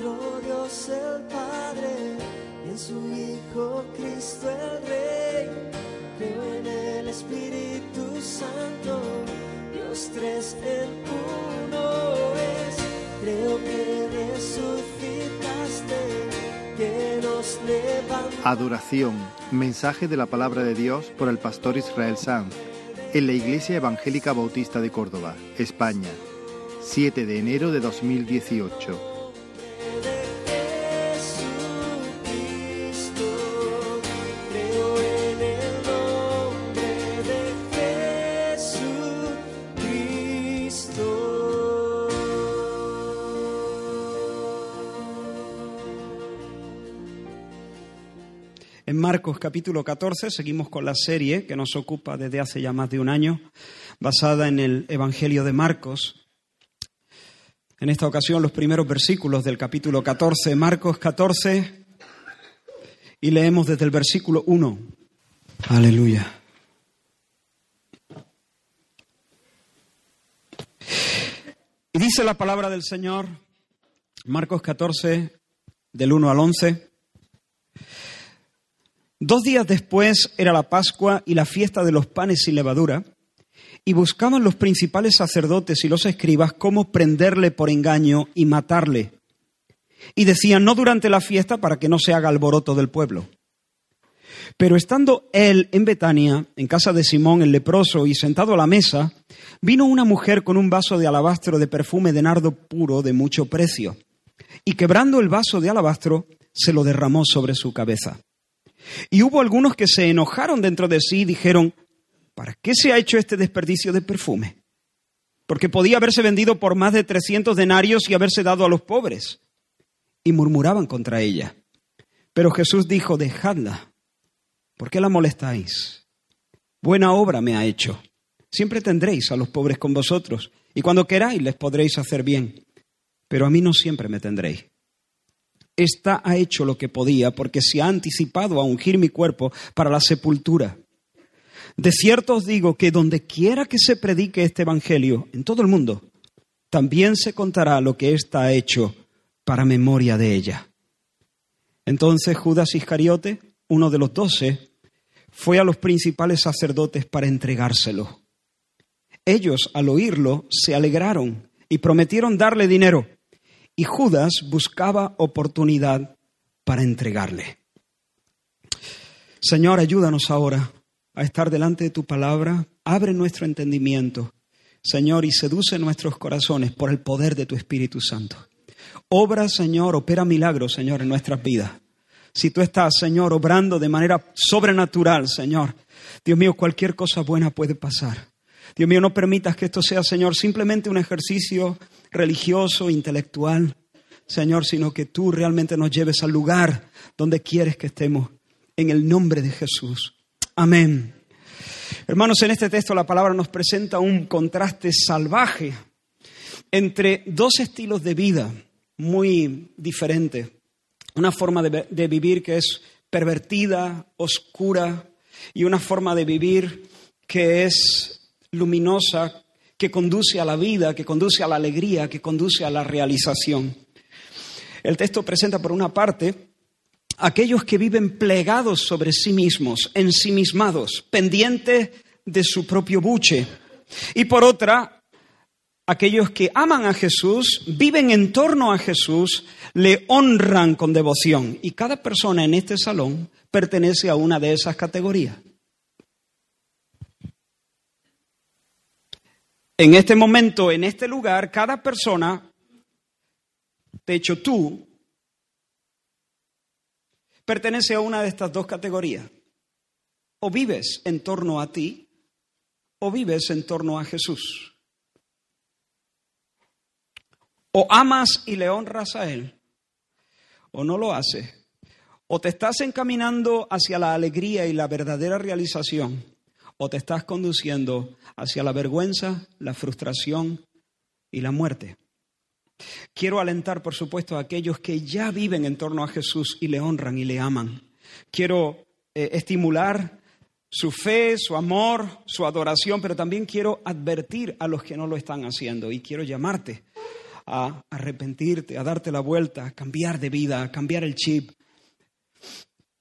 nuestro Dios el Padre y en su Hijo Cristo el Rey. Creo en el Espíritu Santo, Dios tres en uno es. Creo que resucitaste, que nos levantaste. Adoración, mensaje de la palabra de Dios por el pastor Israel Sanz en la Iglesia Evangélica Bautista de Córdoba, España, 7 de enero de 2018. Marcos capítulo 14 seguimos con la serie que nos ocupa desde hace ya más de un año, basada en el Evangelio de Marcos. En esta ocasión los primeros versículos del capítulo 14, Marcos 14, y leemos desde el versículo 1. Aleluya. Y dice la palabra del Señor, Marcos 14, del 1 al 11. Dos días después era la Pascua y la fiesta de los panes sin levadura, y buscaban los principales sacerdotes y los escribas cómo prenderle por engaño y matarle. Y decían, no durante la fiesta para que no se haga alboroto del pueblo. Pero estando él en Betania, en casa de Simón el leproso, y sentado a la mesa, vino una mujer con un vaso de alabastro de perfume de nardo puro de mucho precio, y quebrando el vaso de alabastro, se lo derramó sobre su cabeza. Y hubo algunos que se enojaron dentro de sí y dijeron, ¿para qué se ha hecho este desperdicio de perfume? Porque podía haberse vendido por más de 300 denarios y haberse dado a los pobres. Y murmuraban contra ella. Pero Jesús dijo, dejadla. ¿Por qué la molestáis? Buena obra me ha hecho. Siempre tendréis a los pobres con vosotros, y cuando queráis les podréis hacer bien. Pero a mí no siempre me tendréis. Esta ha hecho lo que podía, porque se ha anticipado a ungir mi cuerpo para la sepultura. De cierto os digo que donde quiera que se predique este Evangelio, en todo el mundo, también se contará lo que ésta ha hecho para memoria de ella. Entonces Judas Iscariote, uno de los doce, fue a los principales sacerdotes para entregárselo. Ellos, al oírlo, se alegraron y prometieron darle dinero, y Judas buscaba oportunidad para entregarle. Señor, ayúdanos ahora a estar delante de tu palabra, abre nuestro entendimiento, Señor, y seduce nuestros corazones por el poder de tu Espíritu Santo. Obra, Señor, opera milagros, Señor, en nuestras vidas. Si tú estás, Señor, obrando de manera sobrenatural, Señor, Dios mío, cualquier cosa buena puede pasar. Dios mío, no permitas que esto sea, Señor, simplemente un ejercicio religioso, intelectual, Señor, sino que tú realmente nos lleves al lugar donde quieres que estemos, en el nombre de Jesús. Amén. Hermanos, en este texto la palabra nos presenta un contraste salvaje entre dos estilos de vida muy diferentes. Una forma de, de vivir que es pervertida, oscura, y una forma de vivir que es luminosa, que conduce a la vida, que conduce a la alegría, que conduce a la realización. El texto presenta por una parte aquellos que viven plegados sobre sí mismos, ensimismados, pendientes de su propio buche. Y por otra, aquellos que aman a Jesús, viven en torno a Jesús, le honran con devoción. Y cada persona en este salón pertenece a una de esas categorías. En este momento, en este lugar, cada persona, de hecho tú, pertenece a una de estas dos categorías. O vives en torno a ti o vives en torno a Jesús. O amas y le honras a Él o no lo haces. O te estás encaminando hacia la alegría y la verdadera realización o te estás conduciendo hacia la vergüenza, la frustración y la muerte. Quiero alentar, por supuesto, a aquellos que ya viven en torno a Jesús y le honran y le aman. Quiero eh, estimular su fe, su amor, su adoración, pero también quiero advertir a los que no lo están haciendo y quiero llamarte a arrepentirte, a darte la vuelta, a cambiar de vida, a cambiar el chip.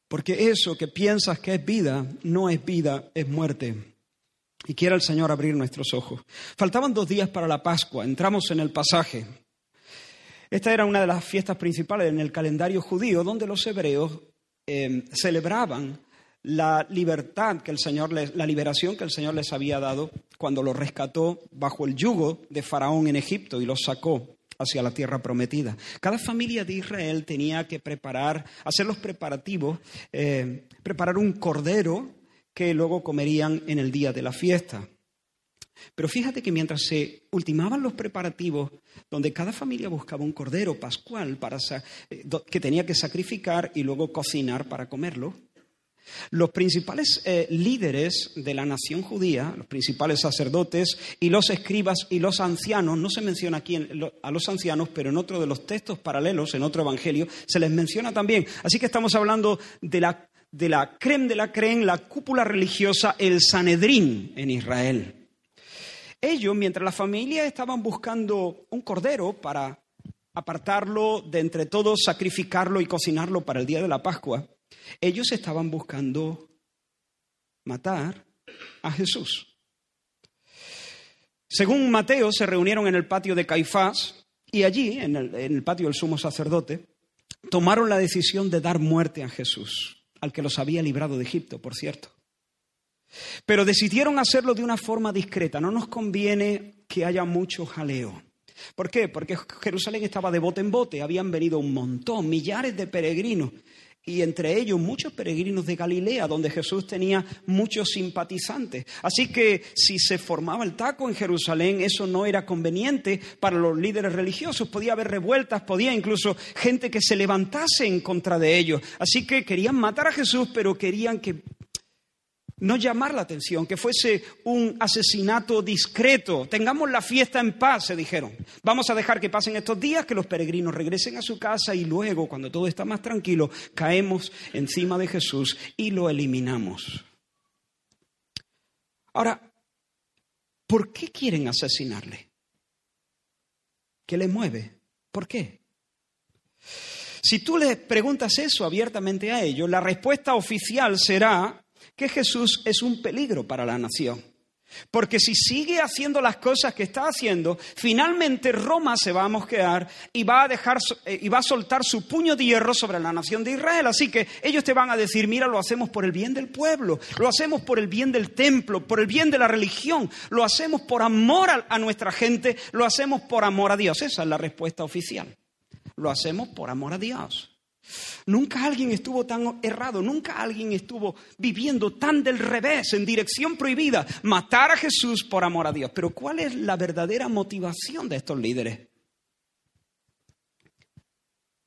Porque eso que piensas que es vida, no es vida, es muerte. Y quiera el Señor abrir nuestros ojos. Faltaban dos días para la Pascua, entramos en el pasaje. Esta era una de las fiestas principales en el calendario judío, donde los hebreos eh, celebraban la libertad que el Señor les, la liberación que el Señor les había dado cuando los rescató bajo el yugo de Faraón en Egipto y los sacó hacia la tierra prometida. Cada familia de Israel tenía que preparar, hacer los preparativos, eh, preparar un cordero que luego comerían en el día de la fiesta. Pero fíjate que mientras se ultimaban los preparativos, donde cada familia buscaba un cordero pascual para, eh, que tenía que sacrificar y luego cocinar para comerlo, los principales eh, líderes de la nación judía, los principales sacerdotes y los escribas y los ancianos, no se menciona aquí a los ancianos, pero en otro de los textos paralelos, en otro evangelio, se les menciona también. Así que estamos hablando de la, de la creme de la creme, la cúpula religiosa, el Sanedrín en Israel. Ellos, mientras las familias estaban buscando un cordero para apartarlo de entre todos, sacrificarlo y cocinarlo para el día de la Pascua, ellos estaban buscando matar a Jesús. Según Mateo, se reunieron en el patio de Caifás y allí, en el, patio del sumo sacerdote, tomaron la decisión de dar muerte a Jesús, al que los había librado de Egipto, por cierto. Pero decidieron hacerlo de una forma discreta. No nos conviene que haya mucho jaleo. ¿Por qué? Porque Jerusalén estaba de bote en bote, habían venido un montón, millares de peregrinos y entre ellos muchos peregrinos de Galilea, donde Jesús tenía muchos simpatizantes. Así que si se formaba el taco en Jerusalén, eso no era conveniente para los líderes religiosos. Podía haber revueltas, podía incluso gente que se levantase en contra de ellos. Así que querían matar a Jesús, pero querían que no llamar la atención, que fuese un asesinato discreto. Tengamos la fiesta en paz, se dijeron. Vamos a dejar que pasen estos días, que los peregrinos regresen a su casa y luego, cuando todo está más tranquilo, caemos encima de Jesús y lo eliminamos. Ahora, ¿por qué quieren asesinarle? ¿Qué le mueve? ¿Por qué? Si tú le preguntas eso abiertamente a ellos, la respuesta oficial será que Jesús es un peligro para la nación. Porque si sigue haciendo las cosas que está haciendo, finalmente Roma se va a mosquear y va a dejar eh, y va a soltar su puño de hierro sobre la nación de Israel. Así que ellos te van a decir, mira, lo hacemos por el bien del pueblo, lo hacemos por el bien del templo, por el bien de la religión, lo hacemos por amor a, a nuestra gente, lo hacemos por amor a Dios. Esa es la respuesta oficial. Lo hacemos por amor a Dios. Nunca alguien estuvo tan errado, nunca alguien estuvo viviendo tan del revés, en dirección prohibida, matar a Jesús por amor a Dios. Pero ¿cuál es la verdadera motivación de estos líderes?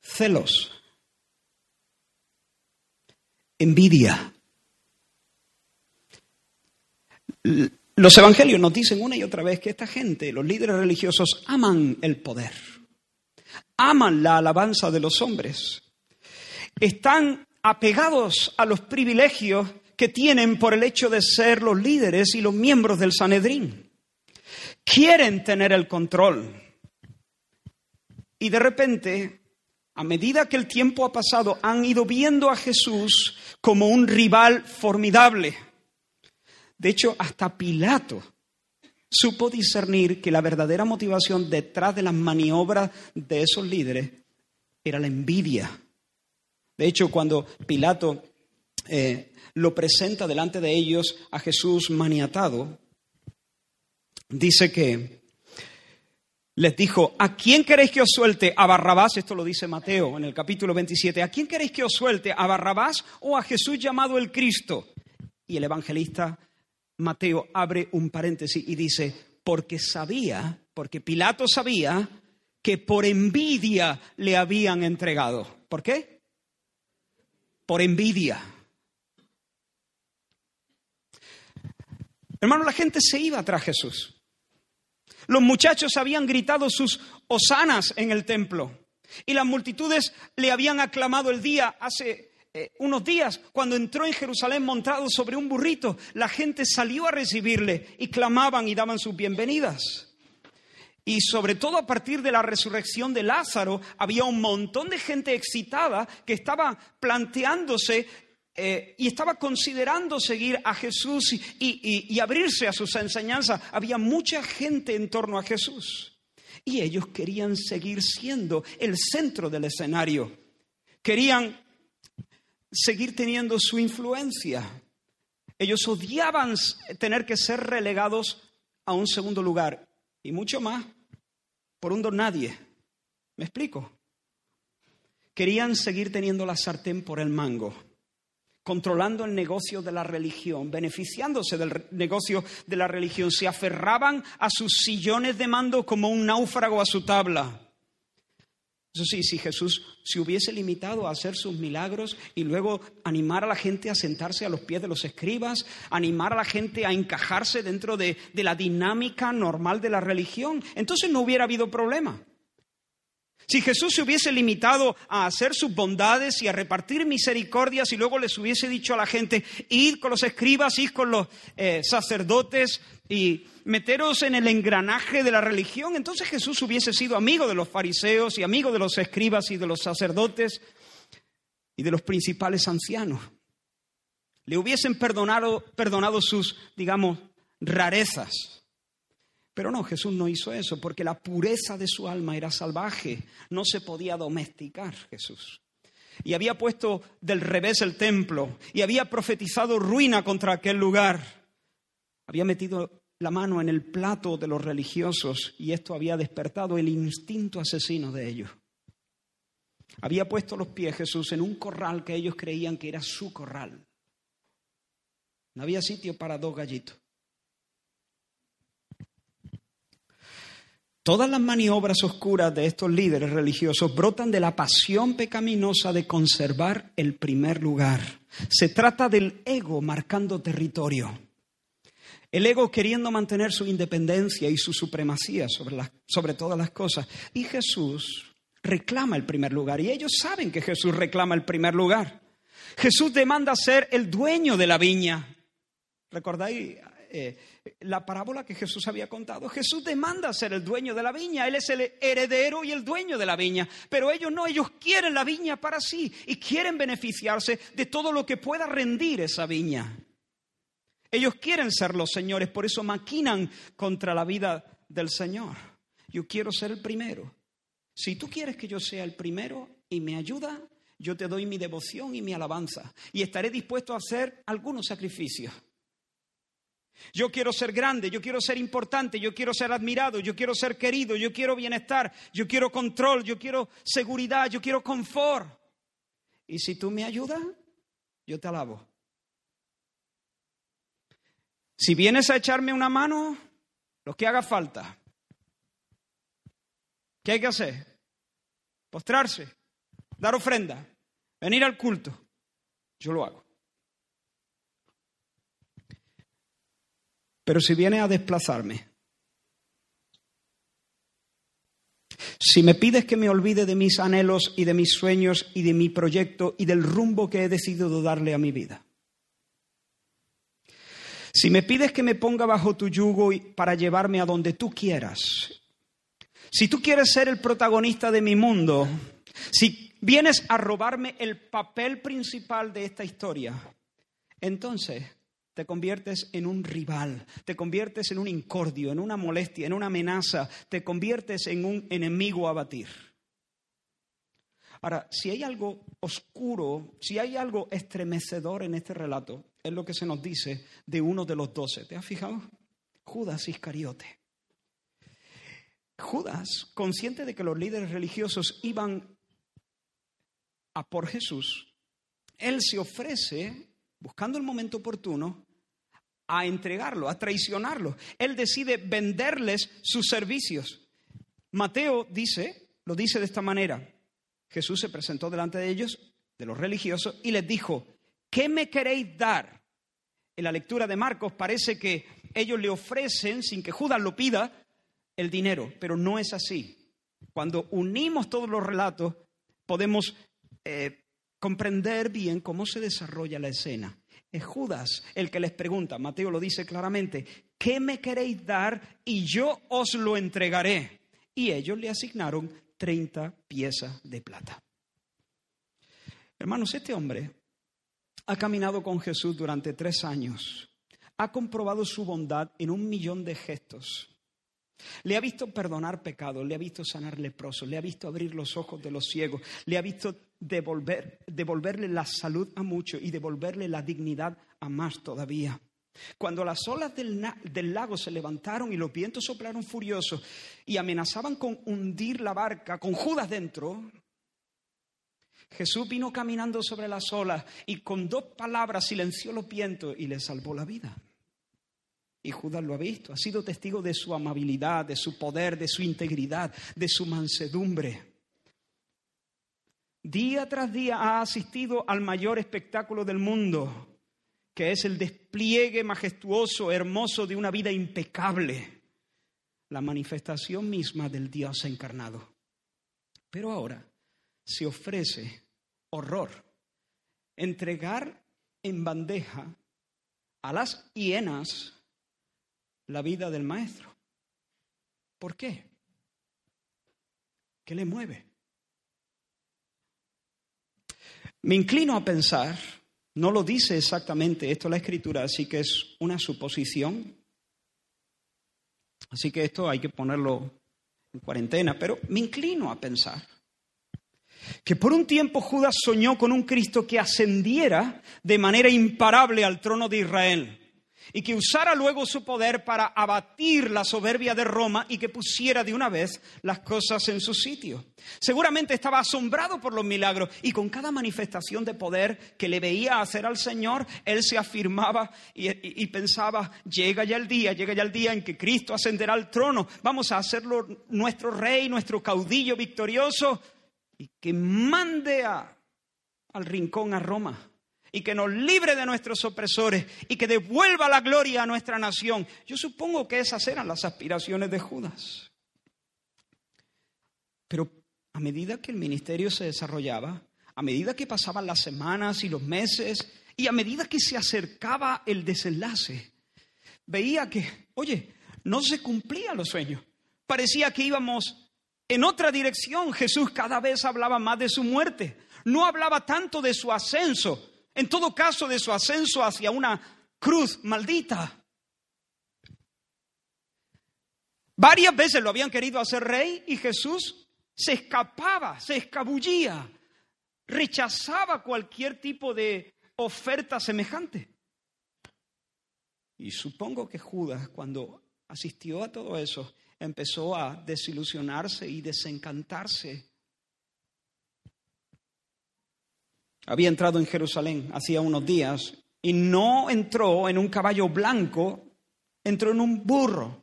Celos, envidia. Los evangelios nos dicen una y otra vez que esta gente, los líderes religiosos, aman el poder, aman la alabanza de los hombres están apegados a los privilegios que tienen por el hecho de ser los líderes y los miembros del Sanedrín. Quieren tener el control. Y de repente, a medida que el tiempo ha pasado, han ido viendo a Jesús como un rival formidable. De hecho, hasta Pilato supo discernir que la verdadera motivación detrás de las maniobras de esos líderes era la envidia de hecho, cuando Pilato eh, lo presenta delante de ellos a Jesús maniatado, dice que les dijo, ¿a quién queréis que os suelte? ¿A Barrabás? Esto lo dice Mateo en el capítulo 27. ¿A quién queréis que os suelte? ¿A Barrabás o a Jesús llamado el Cristo? Y el evangelista Mateo abre un paréntesis y dice, porque sabía, porque Pilato sabía que por envidia le habían entregado. ¿Por qué? Por envidia. Hermano, la gente se iba tras Jesús. Los muchachos habían gritado sus hosanas en el templo y las multitudes le habían aclamado el día hace eh, unos días cuando entró en Jerusalén montado sobre un burrito. La gente salió a recibirle y clamaban y daban sus bienvenidas. Y sobre todo a partir de la resurrección de Lázaro, había un montón de gente excitada que estaba planteándose eh, y estaba considerando seguir a Jesús y, y- y abrirse a sus enseñanzas. Había mucha gente en torno a Jesús. Y ellos querían seguir siendo el centro del escenario. Querían seguir teniendo su influencia. Ellos odiaban tener que ser relegados a un segundo lugar y mucho más por un don nadie. ¿Me explico? Querían seguir teniendo la sartén por el mango, controlando el negocio de la religión, beneficiándose del negocio de la religión. Se aferraban a sus sillones de mando como un náufrago a su tabla. Eso sí, si Jesús se hubiese limitado a hacer sus milagros y luego animar a la gente a sentarse a los pies de los escribas, animar a la gente a encajarse dentro de, de la dinámica normal de la religión, entonces no hubiera habido problema. Si Jesús se hubiese limitado a hacer sus bondades y a repartir misericordias y luego les hubiese dicho a la gente, id con los escribas, id con los eh, sacerdotes y meteros en el engranaje de la religión, entonces Jesús hubiese sido amigo de los fariseos y amigo de los escribas y de los sacerdotes y de los principales ancianos. Le hubiesen perdonado, perdonado sus, digamos, rarezas. Pero no, Jesús no hizo eso porque la pureza de su alma era salvaje, no se podía domesticar Jesús. Y había puesto del revés el templo y había profetizado ruina contra aquel lugar. Había metido la mano en el plato de los religiosos y esto había despertado el instinto asesino de ellos. Había puesto los pies Jesús en un corral que ellos creían que era su corral. No había sitio para dos gallitos. Todas las maniobras oscuras de estos líderes religiosos brotan de la pasión pecaminosa de conservar el primer lugar. Se trata del ego marcando territorio. El ego queriendo mantener su independencia y su supremacía sobre, sobre todas las cosas. Y Jesús reclama el primer lugar. Y ellos saben que Jesús reclama el primer lugar. Jesús demanda ser el dueño de la viña. ¿Recordáis eh, la parábola que Jesús había contado? Jesús demanda ser el dueño de la viña. Él es el heredero y el dueño de la viña. Pero ellos no, ellos quieren la viña para sí y quieren beneficiarse de todo lo que pueda rendir esa viña. Ellos quieren ser los señores, por eso maquinan contra la vida del Señor. Yo quiero ser el primero. Si tú quieres que yo sea el primero y me ayuda, yo te doy mi devoción y mi alabanza y estaré dispuesto a hacer algunos sacrificios. Yo quiero ser grande, yo quiero ser importante, yo quiero ser admirado, yo quiero ser querido, yo quiero bienestar, yo quiero control, yo quiero seguridad, yo quiero confort. Y si tú me ayudas, yo te alabo. Si vienes a echarme una mano, lo que haga falta. ¿Qué hay que hacer? Postrarse, dar ofrenda, venir al culto. Yo lo hago. Pero si viene a desplazarme, si me pides que me olvide de mis anhelos y de mis sueños y de mi proyecto y del rumbo que he decidido darle a mi vida, si me pides que me ponga bajo tu yugo para llevarme a donde tú quieras, si tú quieres ser el protagonista de mi mundo, si vienes a robarme el papel principal de esta historia, entonces te conviertes en un rival, te conviertes en un incordio, en una molestia, en una amenaza, te conviertes en un enemigo a batir. Ahora, si hay algo oscuro, si hay algo estremecedor en este relato, es lo que se nos dice de uno de los doce. ¿Te has fijado? Judas Iscariote. Judas, consciente de que los líderes religiosos iban a por Jesús, él se ofrece, buscando el momento oportuno, a entregarlo, a traicionarlo. Él decide venderles sus servicios. Mateo dice, lo dice de esta manera, Jesús se presentó delante de ellos, de los religiosos, y les dijo, ¿qué me queréis dar? En la lectura de Marcos parece que ellos le ofrecen, sin que Judas lo pida, el dinero, pero no es así. Cuando unimos todos los relatos, podemos eh, comprender bien cómo se desarrolla la escena. Es Judas el que les pregunta, Mateo lo dice claramente, ¿qué me queréis dar y yo os lo entregaré? Y ellos le asignaron 30 piezas de plata. Hermanos, este hombre ha caminado con Jesús durante tres años, ha comprobado su bondad en un millón de gestos. Le ha visto perdonar pecados, le ha visto sanar leprosos, le ha visto abrir los ojos de los ciegos, le ha visto devolver, devolverle la salud a muchos y devolverle la dignidad a más todavía. Cuando las olas del, del, lago se levantaron y los vientos soplaron furiosos y amenazaban con hundir la barca con Judas dentro, Jesús vino caminando sobre las olas y con dos palabras silenció los vientos y le salvó la vida. Y Judas lo ha visto, ha sido testigo de su amabilidad, de su poder, de su integridad, de su mansedumbre. Día tras día ha asistido al mayor espectáculo del mundo, que es el despliegue majestuoso, hermoso de una vida impecable, la manifestación misma del Dios encarnado. Pero ahora se ofrece horror, entregar en bandeja a las hienas la vida del maestro. ¿Por qué? ¿Qué le mueve? Me inclino a pensar, no lo dice exactamente esto la escritura, así que es una suposición. Así que esto hay que ponerlo en cuarentena, pero me inclino a pensar que por un tiempo Judas soñó con un Cristo que ascendiera de manera imparable al trono de Israel y que usara luego su poder para abatir la soberbia de Roma y que pusiera de una vez las cosas en su sitio. Seguramente estaba asombrado por los milagros y con cada manifestación de poder que le veía hacer al Señor, él se afirmaba y, pensaba, llega ya el día, llega ya el día en que Cristo ascenderá al trono, vamos a hacerlo nuestro rey, nuestro caudillo victorioso y que mande al rincón a Roma y que nos libre de nuestros opresores y que devuelva la gloria a nuestra nación. Yo supongo que esas eran las aspiraciones de Judas. Pero a medida que el ministerio se desarrollaba, a medida que pasaban las semanas y los meses y a medida que se acercaba el desenlace, veía que, oye, no se cumplían los sueños. Parecía que íbamos en otra dirección. Jesús cada vez hablaba más de su muerte. No hablaba tanto de su ascenso, en todo caso de su ascenso hacia una cruz maldita. Varias veces lo habían querido hacer rey y Jesús se escapaba, se escabullía, rechazaba cualquier tipo de oferta semejante. Y supongo que Judas, cuando asistió a todo eso, empezó a desilusionarse y desencantarse había entrado en Jerusalén hacía unos días y no entró en un caballo blanco, entró en un burro,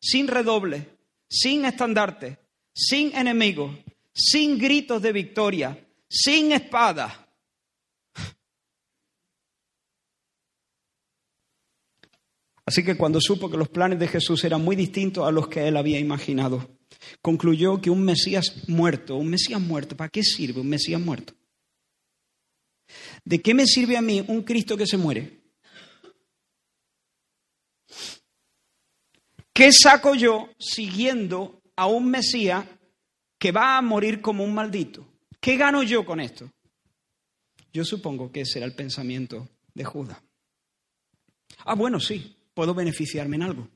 sin redoble, sin estandarte, sin enemigo, sin gritos de victoria, sin espada. Así que cuando supo que los planes de Jesús eran muy distintos a los que él había imaginado, concluyó que un Mesías muerto, un Mesías muerto, ¿para qué sirve un Mesías muerto? ¿De qué me sirve a mí un Cristo que se muere? ¿Qué saco yo siguiendo a un Mesías que va a morir como un maldito? ¿Qué gano yo con esto? Yo supongo que ese era el pensamiento de Judas. Ah, bueno, sí, puedo beneficiarme en algo.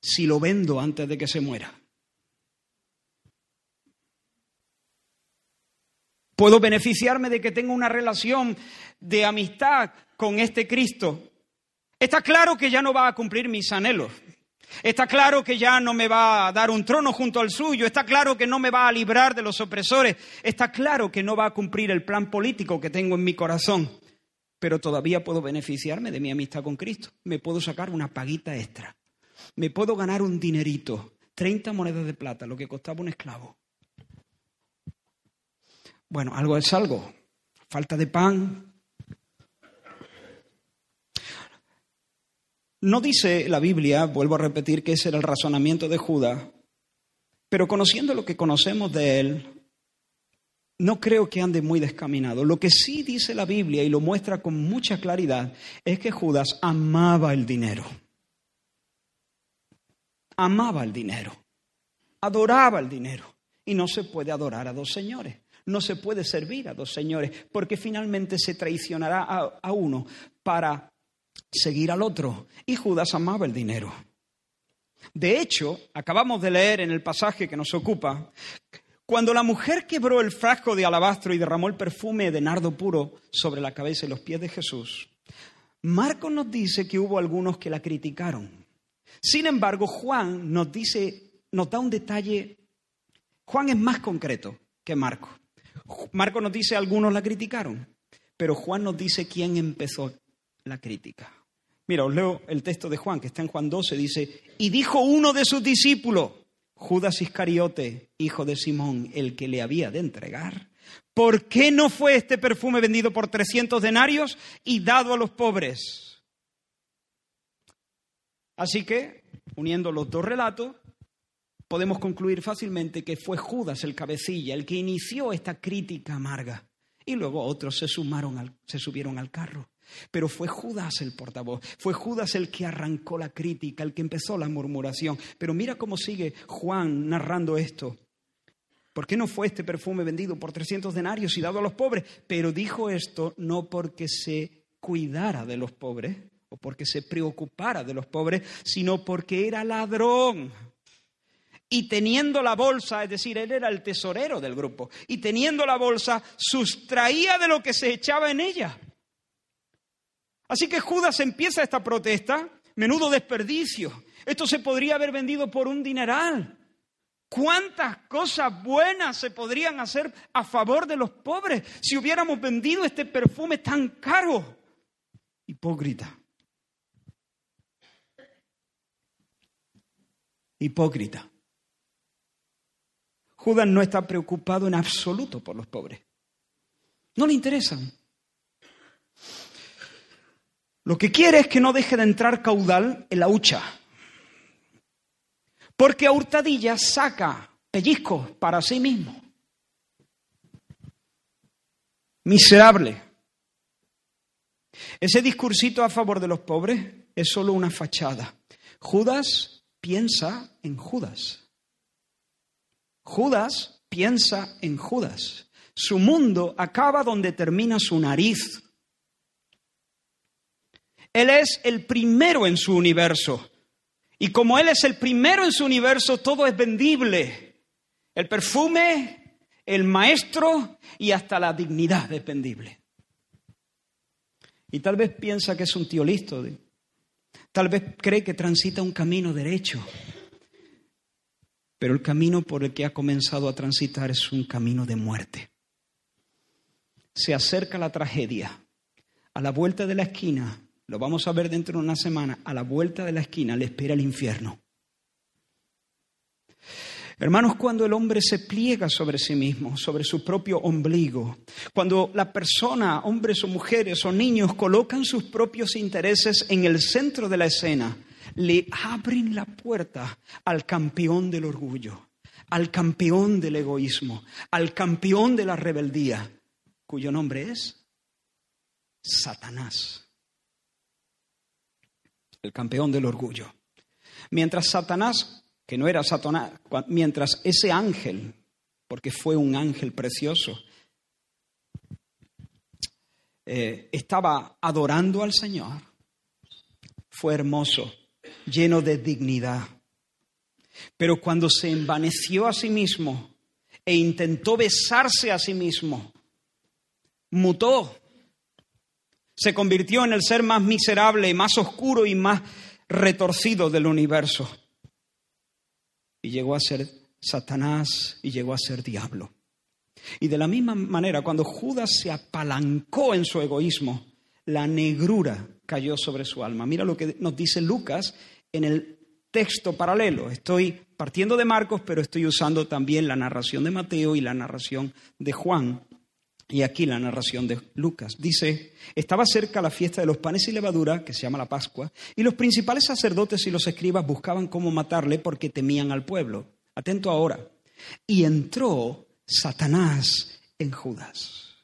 Si lo vendo antes de que se muera. Puedo beneficiarme de que tenga una relación de amistad con este Cristo. Está claro que ya no va a cumplir mis anhelos. Está claro que ya no me va a dar un trono junto al suyo. Está claro que no me va a librar de los opresores. Está claro que no va a cumplir el plan político que tengo en mi corazón. Pero todavía puedo beneficiarme de mi amistad con Cristo. Me puedo sacar una paguita extra. Me puedo ganar un dinerito. 30 monedas de plata, lo que costaba un esclavo. Bueno, algo es algo. Falta de pan. No dice la Biblia, vuelvo a repetir, que ese era el razonamiento de Judas, pero conociendo lo que conocemos de él, no creo que ande muy descaminado. Lo que sí dice la Biblia y lo muestra con mucha claridad es que Judas amaba el dinero. Amaba el dinero. Adoraba el dinero. Y no se puede adorar a dos señores. No se puede servir a dos señores porque finalmente se traicionará a, uno para seguir al otro. Y Judas amaba el dinero. De hecho, acabamos de leer en el pasaje que nos ocupa, cuando la mujer quebró el frasco de alabastro y derramó el perfume de nardo puro sobre la cabeza y los pies de Jesús, Marcos nos dice que hubo algunos que la criticaron. Sin embargo, Juan nos dice, nos da un detalle. Juan es más concreto que Marcos. Marcos nos dice algunos la criticaron, pero Juan nos dice quién empezó la crítica. Mira, os leo el texto de Juan, que está en Juan 12, dice, y dijo uno de sus discípulos, Judas Iscariote, hijo de Simón, el que le había de entregar, ¿por qué no fue este perfume vendido por 300 denarios y dado a los pobres? Así que, uniendo los dos relatos, podemos concluir fácilmente que fue Judas el cabecilla, el que inició esta crítica amarga. Y luego otros se, sumaron al, se subieron al carro. Pero fue Judas el portavoz, fue Judas el que arrancó la crítica, el que empezó la murmuración. Pero mira cómo sigue Juan narrando esto. ¿Por qué no fue este perfume vendido por 300 denarios y dado a los pobres? Pero dijo esto no porque se cuidara de los pobres o porque se preocupara de los pobres, sino porque era ladrón. Y teniendo la bolsa, es decir, él era el tesorero del grupo, y teniendo la bolsa, sustraía de lo que se echaba en ella. Así que Judas empieza esta protesta, menudo desperdicio. Esto se podría haber vendido por un dineral. ¿Cuántas cosas buenas se podrían hacer a favor de los pobres si hubiéramos vendido este perfume tan caro? Hipócrita. Hipócrita. Judas no está preocupado en absoluto por los pobres. No le interesan. Lo que quiere es que no deje de entrar caudal en la hucha. Porque a hurtadilla saca pellizcos para sí mismo. Miserable. Ese discursito a favor de los pobres es solo una fachada. Judas piensa en Judas. Judas piensa en Judas. Su mundo acaba donde termina su nariz. Él es el primero en su universo. Y como Él es el primero en su universo, todo es vendible. El perfume, el maestro y hasta la dignidad es vendible. Y tal vez piensa que es un tío listo. Tal vez cree que transita un camino derecho. Pero el camino por el que ha comenzado a transitar es un camino de muerte. Se acerca la tragedia. A la vuelta de la esquina lo vamos a ver dentro de una semana, a la vuelta de la esquina le espera el infierno. Hermanos, cuando el hombre se pliega sobre sí mismo, sobre su propio ombligo, cuando la persona, hombres o mujeres o niños, colocan sus propios intereses en el centro de la escena, le abren la puerta al campeón del orgullo, al campeón del egoísmo, al campeón de la rebeldía, cuyo nombre es Satanás el campeón del orgullo. Mientras Satanás, que no era Satanás, mientras ese ángel, porque fue un ángel precioso, eh, estaba adorando al Señor, fue hermoso, lleno de dignidad. Pero cuando se envaneció a sí mismo e intentó besarse a sí mismo, mutó se convirtió en el ser más miserable, más oscuro y más retorcido del universo. Y llegó a ser Satanás y llegó a ser diablo. Y de la misma manera, cuando Judas se apalancó en su egoísmo, la negrura cayó sobre su alma. Mira lo que nos dice Lucas en el texto paralelo. Estoy partiendo de Marcos, pero estoy usando también la narración de Mateo y la narración de Juan. Y aquí la narración de Lucas dice, estaba cerca la fiesta de los panes y levadura, que se llama la Pascua, y los principales sacerdotes y los escribas buscaban cómo matarle porque temían al pueblo. Atento ahora. Y entró Satanás en Judas,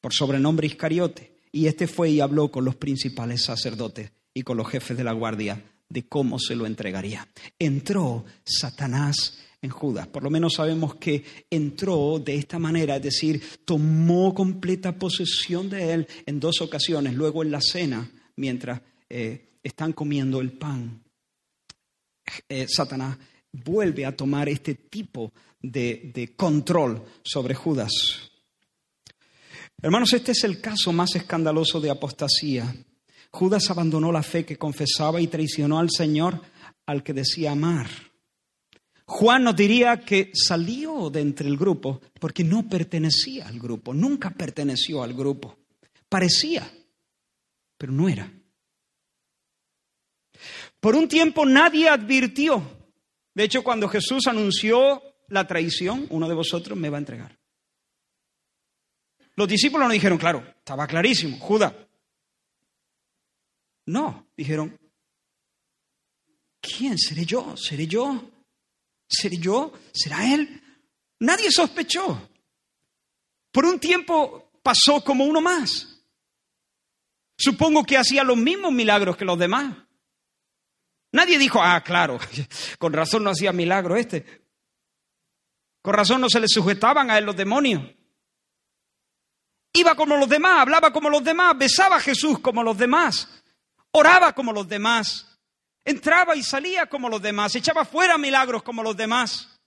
por sobrenombre Iscariote. Y este fue y habló con los principales sacerdotes y con los jefes de la guardia de cómo se lo entregaría. Entró Satanás en Judas. Por lo menos sabemos que entró de esta manera, es decir, tomó completa posesión de él en dos ocasiones, luego en la cena, mientras eh, están comiendo el pan. Eh, Satanás vuelve a tomar este tipo de, de control sobre Judas. Hermanos, este es el caso más escandaloso de apostasía. Judas abandonó la fe que confesaba y traicionó al Señor al que decía amar. Juan nos diría que salió de entre el grupo porque no pertenecía al grupo, nunca perteneció al grupo. Parecía, pero no era. Por un tiempo nadie advirtió. De hecho, cuando Jesús anunció la traición, uno de vosotros me va a entregar. Los discípulos no dijeron, claro, estaba clarísimo, Judas. No, dijeron, ¿quién seré yo? ¿Seré yo? ¿Seré yo? ¿Será él? Nadie sospechó. Por un tiempo pasó como uno más. Supongo que hacía los mismos milagros que los demás. Nadie dijo, ah, claro, con razón no hacía milagro este. Con razón no se le sujetaban a él los demonios. Iba como los demás, hablaba como los demás, besaba a Jesús como los demás, oraba como los demás. Entraba y salía como los demás, echaba fuera milagros como los demás,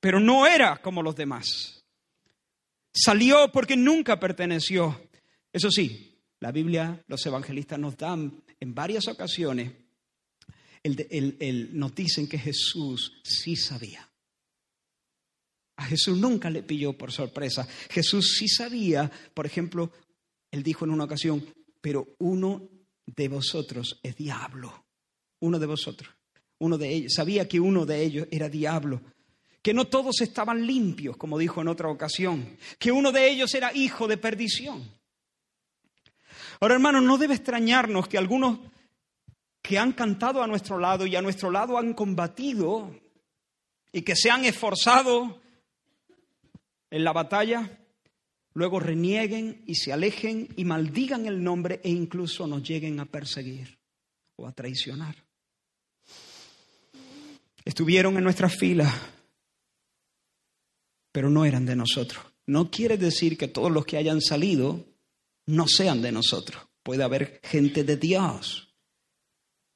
pero no era como los demás. Salió porque nunca perteneció. Eso sí, la Biblia, los evangelistas nos dan en varias ocasiones, nos dicen que Jesús sí sabía. A Jesús nunca le pilló por sorpresa. Jesús sí sabía, por ejemplo, él dijo en una ocasión, pero uno de vosotros es diablo. Uno de vosotros. Uno de ellos. Sabía que uno de ellos era diablo. Que no todos estaban limpios, como dijo en otra ocasión. Que uno de ellos era hijo de perdición. Ahora, hermanos, no debe extrañarnos que algunos que han cantado a nuestro lado y a nuestro lado han combatido y que se han esforzado en la batalla, luego renieguen y se alejen y maldigan el nombre e incluso nos lleguen a perseguir o a traicionar. Estuvieron en nuestras filas, pero no eran de nosotros. No quiere decir que todos los que hayan salido no sean de nosotros. Puede haber gente de Dios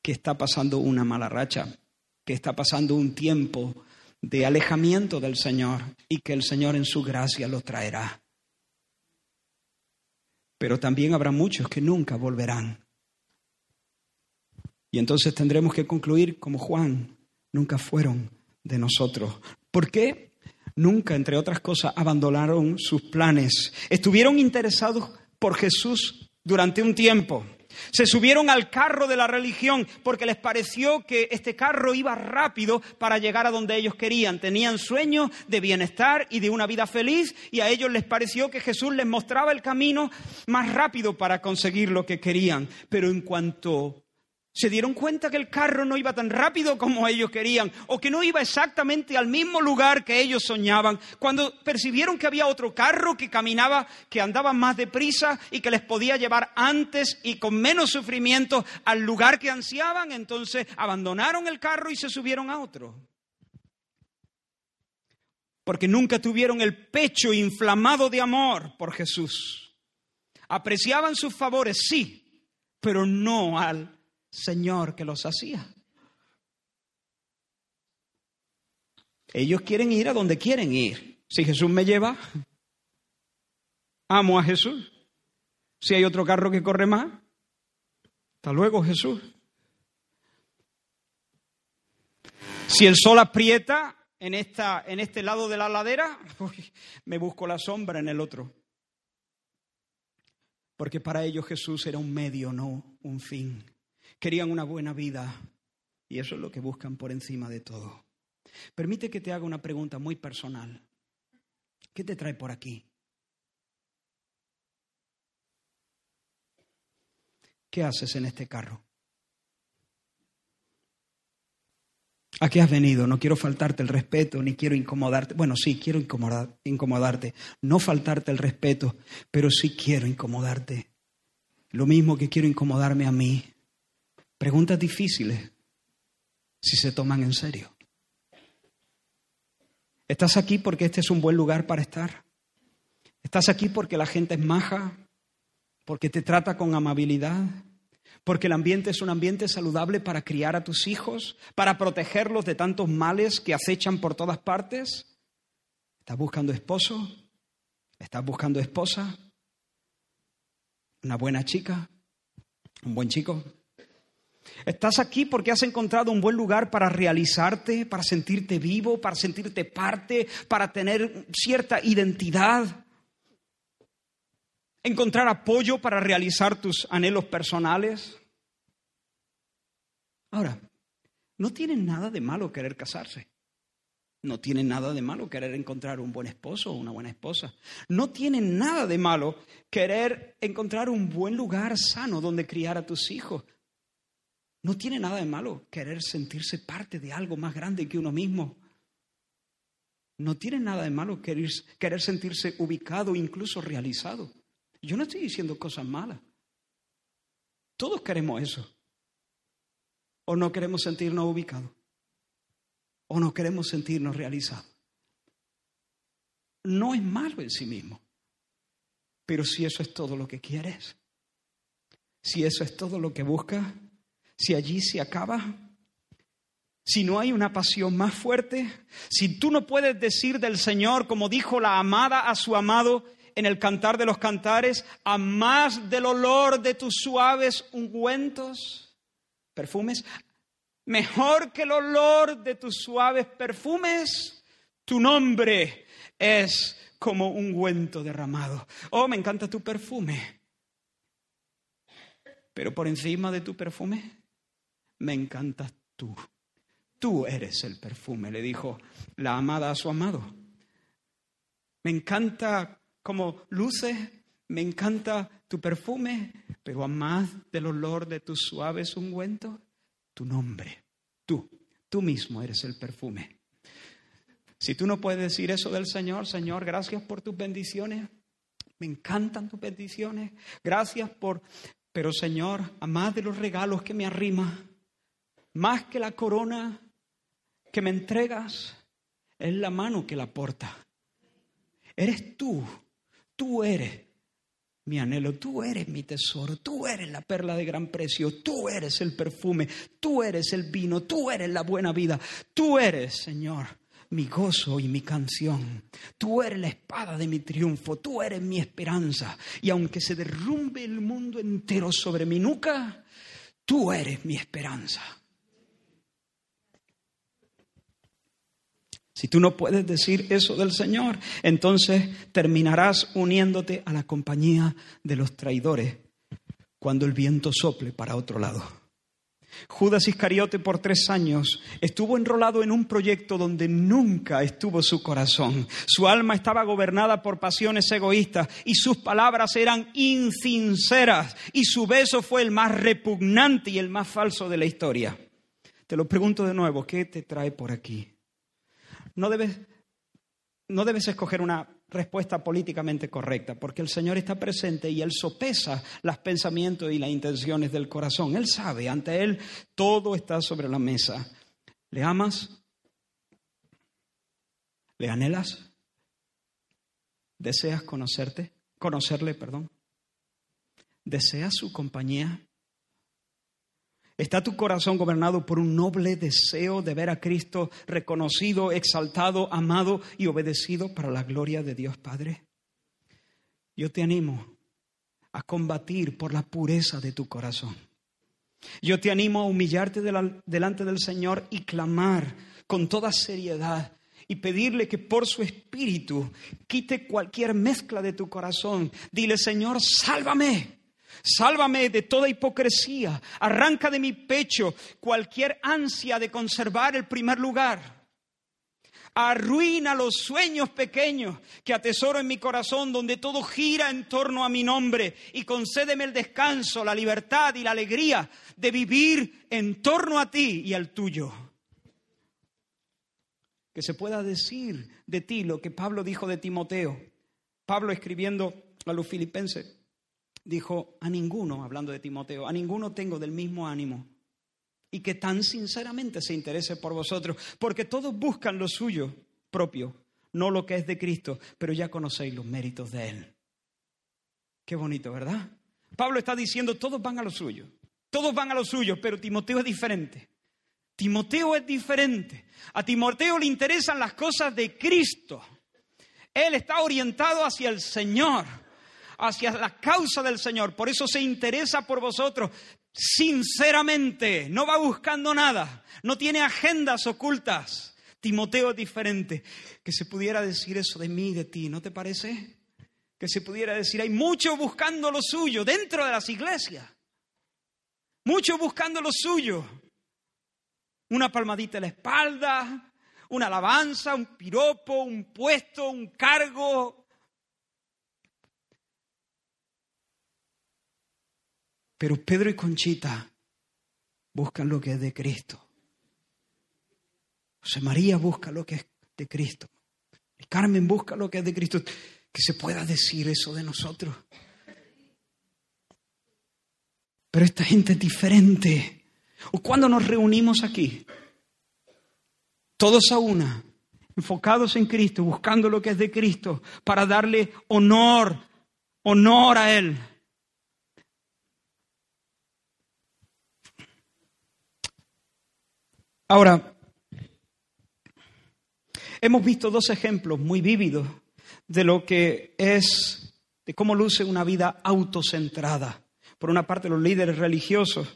que está pasando una mala racha, que está pasando un tiempo de alejamiento del Señor y que el Señor en su gracia lo traerá pero también habrá muchos que nunca volverán. Y entonces tendremos que concluir como Juan, nunca fueron de nosotros. ¿Por qué? Nunca, entre otras cosas, abandonaron sus planes. Estuvieron interesados por Jesús durante un tiempo. Se subieron al carro de la religión porque les pareció que este carro iba rápido para llegar a donde ellos querían. Tenían sueños de bienestar y de una vida feliz y a ellos les pareció que Jesús les mostraba el camino más rápido para conseguir lo que querían. Pero en cuanto se dieron cuenta que el carro no iba tan rápido como ellos querían o que no iba exactamente al mismo lugar que ellos soñaban. Cuando percibieron que había otro carro que caminaba, que andaba más deprisa y que les podía llevar antes y con menos sufrimiento al lugar que ansiaban, entonces abandonaron el carro y se subieron a otro. Porque nunca tuvieron el pecho inflamado de amor por Jesús. Apreciaban sus favores, sí, pero no al Señor que los hacía. Ellos quieren ir a donde quieren ir. Si Jesús me lleva, amo a Jesús. Si hay otro carro que corre más, hasta luego Jesús. Si el sol aprieta en, esta, en este lado de la ladera, me busco la sombra en el otro. Porque para ellos Jesús era un medio, no un fin. Querían una buena vida y eso es lo que buscan por encima de todo. Permite que te haga una pregunta muy personal. ¿Qué te trae por aquí? ¿Qué haces en este carro? ¿A qué has venido? No quiero faltarte el respeto, ni quiero incomodarte. Bueno, sí, quiero incomodar- incomodarte. No faltarte el respeto, pero sí quiero incomodarte. Lo mismo que quiero incomodarme a mí. Preguntas difíciles, si se toman en serio. ¿Estás aquí porque este es un buen lugar para estar? ¿Estás aquí porque la gente es maja? ¿Porque te trata con amabilidad? ¿Porque el ambiente es un ambiente saludable para criar a tus hijos? ¿Para protegerlos de tantos males que acechan por todas partes? ¿Estás buscando esposo? ¿Estás buscando esposa? ¿Una buena chica? ¿Un buen chico? Estás aquí porque has encontrado un buen lugar para realizarte, para sentirte vivo, para sentirte parte, para tener cierta identidad. Encontrar apoyo para realizar tus anhelos personales. Ahora, no tiene nada de malo querer casarse. No tiene nada de malo querer encontrar un buen esposo o una buena esposa. No tiene nada de malo querer encontrar un buen lugar sano donde criar a tus hijos. No tiene nada de malo querer sentirse parte de algo más grande que uno mismo. No tiene nada de malo querer, querer sentirse ubicado, incluso realizado. Yo no estoy diciendo cosas malas. Todos queremos eso. ¿O no queremos sentirnos ubicados? ¿O no queremos sentirnos realizados? No es malo en sí mismo. Pero si eso es todo lo que quieres, si eso es todo lo que buscas, si allí se acaba, si no hay una pasión más fuerte, si tú no puedes decir del Señor, como dijo la amada a su amado en el cantar de los cantares, a más del olor de tus suaves ungüentos, perfumes, mejor que el olor de tus suaves perfumes, tu nombre es como un ungüento derramado. Oh, me encanta tu perfume. Pero por encima de tu perfume, me encantas tú. Tú eres el perfume, le dijo la amada a su amado. Me encanta como luces, me encanta tu perfume, pero a más del olor de tus suaves ungüentos, tu nombre, tú, tú mismo eres el perfume. Si tú no puedes decir eso del Señor, Señor, gracias por tus bendiciones, me encantan tus bendiciones, gracias por, pero Señor, a más de los regalos que me arrima, más que la corona que me entregas, es la mano que la porta. Eres tú, tú eres mi anhelo, tú eres mi tesoro, tú eres la perla de gran precio, tú eres el perfume, tú eres el vino, tú eres la buena vida, tú eres, Señor, mi gozo y mi canción, tú eres la espada de mi triunfo, tú eres mi esperanza. Y aunque se derrumbe el mundo entero sobre mi nuca, tú eres mi esperanza. Si tú no puedes decir eso del Señor, entonces terminarás uniéndote a la compañía de los traidores cuando el viento sople para otro lado. Judas Iscariote por tres años estuvo enrolado en un proyecto donde nunca estuvo su corazón. Su alma estaba gobernada por pasiones egoístas y sus palabras eran insinceras y su beso fue el más repugnante y el más falso de la historia. Te lo pregunto de nuevo, ¿qué te trae por aquí? No debes, no debes escoger una respuesta políticamente correcta, porque el Señor está presente y Él sopesa los pensamientos y las intenciones del corazón. Él sabe, ante Él todo está sobre la mesa. ¿Le amas? ¿Le anhelas? ¿Deseas conocerte? Conocerle, perdón. ¿Deseas su compañía? ¿Está tu corazón gobernado por un noble deseo de ver a Cristo reconocido, exaltado, amado y obedecido para la gloria de Dios Padre? Yo te animo a combatir por la pureza de tu corazón. Yo te animo a humillarte delante del Señor y clamar con toda seriedad y pedirle que por su espíritu quite cualquier mezcla de tu corazón. Dile, Señor, sálvame. Sálvame de toda hipocresía. Arranca de mi pecho cualquier ansia de conservar el primer lugar. Arruina los sueños pequeños que atesoro en mi corazón, donde todo gira en torno a mi nombre. Y concédeme el descanso, la libertad y la alegría de vivir en torno a ti y al tuyo. que se pueda decir de ti lo que Pablo dijo de Timoteo. Pablo escribiendo a los filipenses dijo, a ninguno, hablando de Timoteo, a ninguno tengo del mismo ánimo y que tan sinceramente se interese por vosotros, porque todos buscan lo suyo propio, no lo que es de Cristo, pero ya conocéis los méritos de Él. Qué bonito, ¿verdad? Pablo está diciendo, todos van a lo suyo, todos van a lo suyo, pero Timoteo es diferente. Timoteo es diferente. A Timoteo le interesan las cosas de Cristo. Él está orientado hacia el Señor, hacia la causa del Señor. Por eso se interesa por vosotros sinceramente. No va buscando nada. No tiene agendas ocultas. Timoteo es diferente. Que se pudiera decir eso de mí de ti, ¿no te parece? Que se pudiera decir, hay muchos buscando lo suyo dentro de las iglesias. Muchos buscando lo suyo una palmadita en la espalda, una alabanza, un piropo, un puesto, un cargo. Pero Pedro y Conchita buscan lo que es de Cristo. José María busca lo que es de Cristo. Y Carmen busca lo que es de Cristo. Que se pueda decir eso de nosotros. Pero esta gente es diferente. O cuando nos reunimos aquí, todos a una, enfocados en Cristo, buscando lo que es de Cristo, para darle honor, honor a Él. Ahora, hemos visto dos ejemplos muy vívidos de lo que es, de cómo luce una vida autocentrada. Por una parte, los líderes religiosos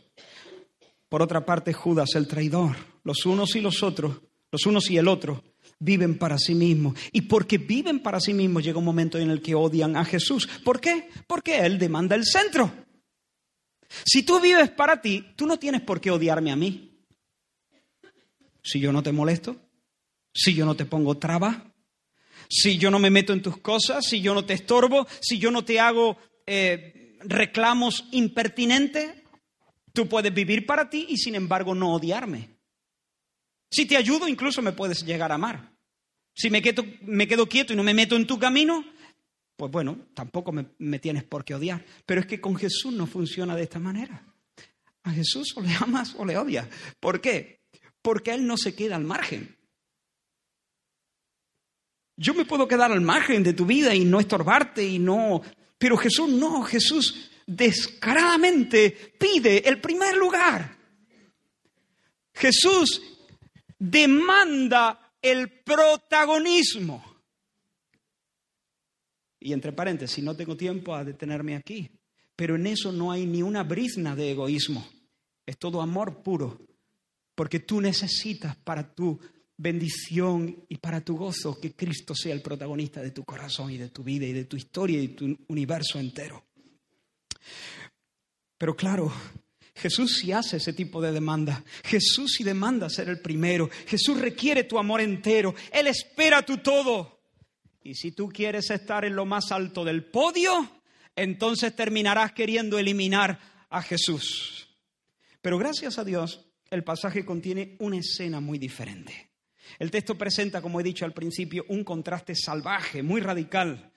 por otra parte, Judas, el traidor, los unos y los otros, los unos y el otro, viven para sí mismos. Y porque viven para sí mismos llega un momento en el que odian a Jesús. ¿Por qué? Porque Él demanda el centro. Si tú vives para ti, tú no tienes por qué odiarme a mí. Si yo no te molesto, si yo no te pongo traba, si yo no me meto en tus cosas, si yo no te estorbo, si yo no te hago eh, reclamos impertinentes, Tú puedes vivir para ti y sin embargo no odiarme. Si te ayudo, incluso me puedes llegar a amar. Si me quedo, me quedo quieto y no me meto en tu camino, pues bueno, tampoco me, me, tienes por qué odiar. Pero es que con Jesús no funciona de esta manera. A Jesús o le amas o le odias. ¿Por qué? Porque Él no se queda al margen. Yo me puedo quedar al margen de tu vida y no estorbarte y no... Pero Jesús no, Jesús descaradamente pide el primer lugar. Jesús demanda el protagonismo. Y entre paréntesis, no tengo tiempo a detenerme aquí, pero en eso no hay ni una brizna de egoísmo. Es todo amor puro, porque tú necesitas para tu bendición y para tu gozo que Cristo sea el protagonista de tu corazón y de tu vida y de tu historia y de tu universo entero. Pero claro, Jesús sí hace ese tipo de demanda. Jesús sí demanda ser el primero. Jesús requiere tu amor entero. Él espera tu todo. Y si tú quieres estar en lo más alto del podio, entonces terminarás queriendo eliminar a Jesús. Pero gracias a Dios, el pasaje contiene una escena muy diferente. El texto presenta, como he dicho al principio, un contraste salvaje, muy radical.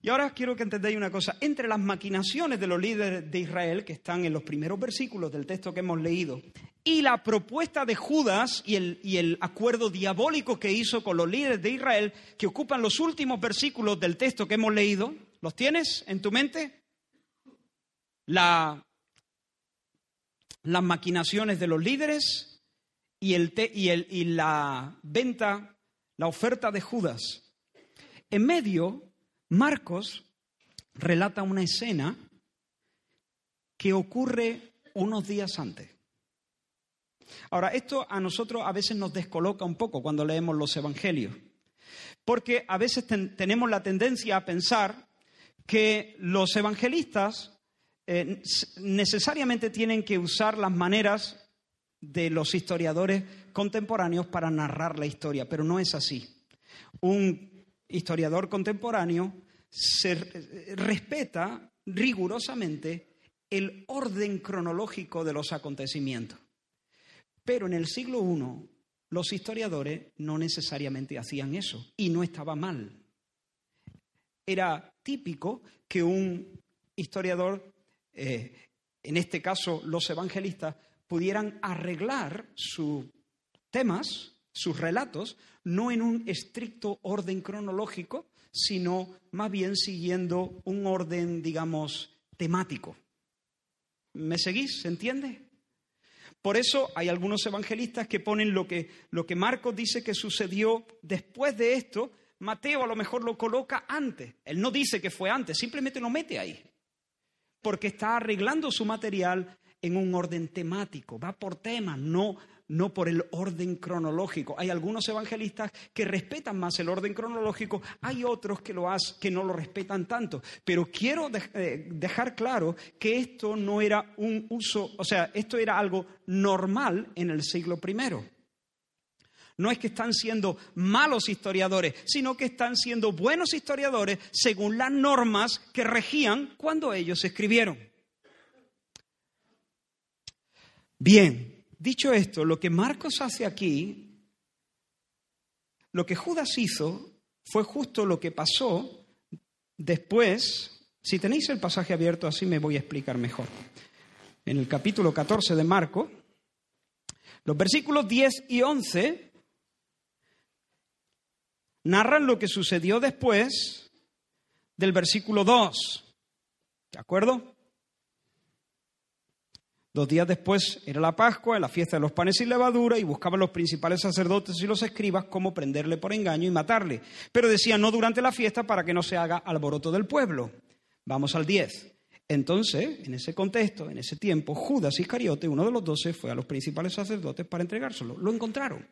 Y ahora quiero que entendáis una cosa. Entre las maquinaciones de los líderes de Israel, que están en los primeros versículos del texto que hemos leído, y la propuesta de Judas y el, y el, acuerdo diabólico que hizo con los líderes de Israel, que ocupan los últimos versículos del texto que hemos leído, ¿los tienes en tu mente? La, las maquinaciones de los líderes y, el, y, el, y la venta, la oferta de Judas. En medio Marcos relata una escena que ocurre unos días antes. Ahora, esto a nosotros a veces nos descoloca un poco cuando leemos los evangelios, porque a veces tenemos la tendencia a pensar que los evangelistas eh, necesariamente tienen que usar las maneras de los historiadores contemporáneos para narrar la historia, pero no es así. Un historiador contemporáneo, se respeta rigurosamente el orden cronológico de los acontecimientos. Pero en el siglo I, los historiadores no necesariamente hacían eso y no estaba mal. Era típico que un historiador, eh, en este caso los evangelistas, pudieran arreglar sus temas, sus relatos, no en un estricto orden cronológico, sino más bien siguiendo un orden, digamos, temático. ¿Me seguís? ¿Se entiende? Por eso hay algunos evangelistas que ponen lo que, lo que Marcos dice que sucedió después de esto, Mateo a lo mejor lo coloca antes. Él no dice que fue antes, simplemente lo mete ahí. Porque está arreglando su material en un orden temático, va por temas, no, no por el orden cronológico. Hay algunos evangelistas que respetan más el orden cronológico, hay otros que, lo que no lo respetan tanto. Pero quiero eh, dejar claro que esto no era un uso, o sea, esto era algo normal en el siglo I. No es que están siendo malos historiadores, sino que están siendo buenos historiadores según las normas que regían cuando ellos escribieron. Bien, dicho esto, lo que Marcos hace aquí, lo que Judas hizo fue justo lo que pasó después. Si tenéis el pasaje abierto, así me voy a explicar mejor. En el capítulo 14 de Marcos, los versículos 10 y 11 narran lo que sucedió después del versículo 2. ¿De acuerdo? Dos días después era la Pascua, la fiesta de los panes sin levadura, y buscaban los principales sacerdotes y los escribas cómo prenderle por engaño y matarle. Pero decían no durante la fiesta para que no se haga alboroto del pueblo. Vamos al 10. Entonces, en ese contexto, en ese tiempo, Judas Iscariote, uno de los doce, fue a los principales sacerdotes para entregárselo. Lo encontraron.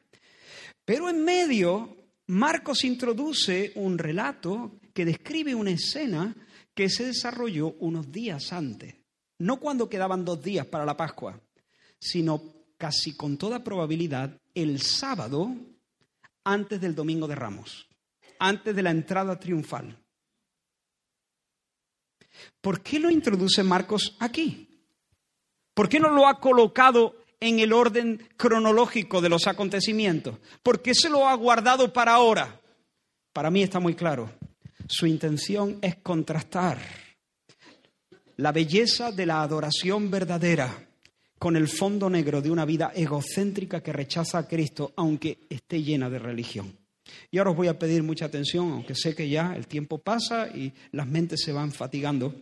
Pero en medio, Marcos introduce un relato que describe una escena que se desarrolló unos días antes no cuando quedaban dos días para la Pascua, sino casi con toda probabilidad el sábado antes del Domingo de Ramos, antes de la entrada triunfal. ¿Por qué lo introduce Marcos aquí? ¿Por qué no lo ha colocado en el orden cronológico de los acontecimientos? ¿Por qué se lo ha guardado para ahora? Para mí está muy claro. Su intención es contrastar la belleza de la adoración verdadera con el fondo negro de una vida egocéntrica que rechaza a Cristo, aunque esté llena de religión. Y ahora os voy a pedir mucha atención, aunque sé que ya el tiempo pasa y las mentes se van fatigando,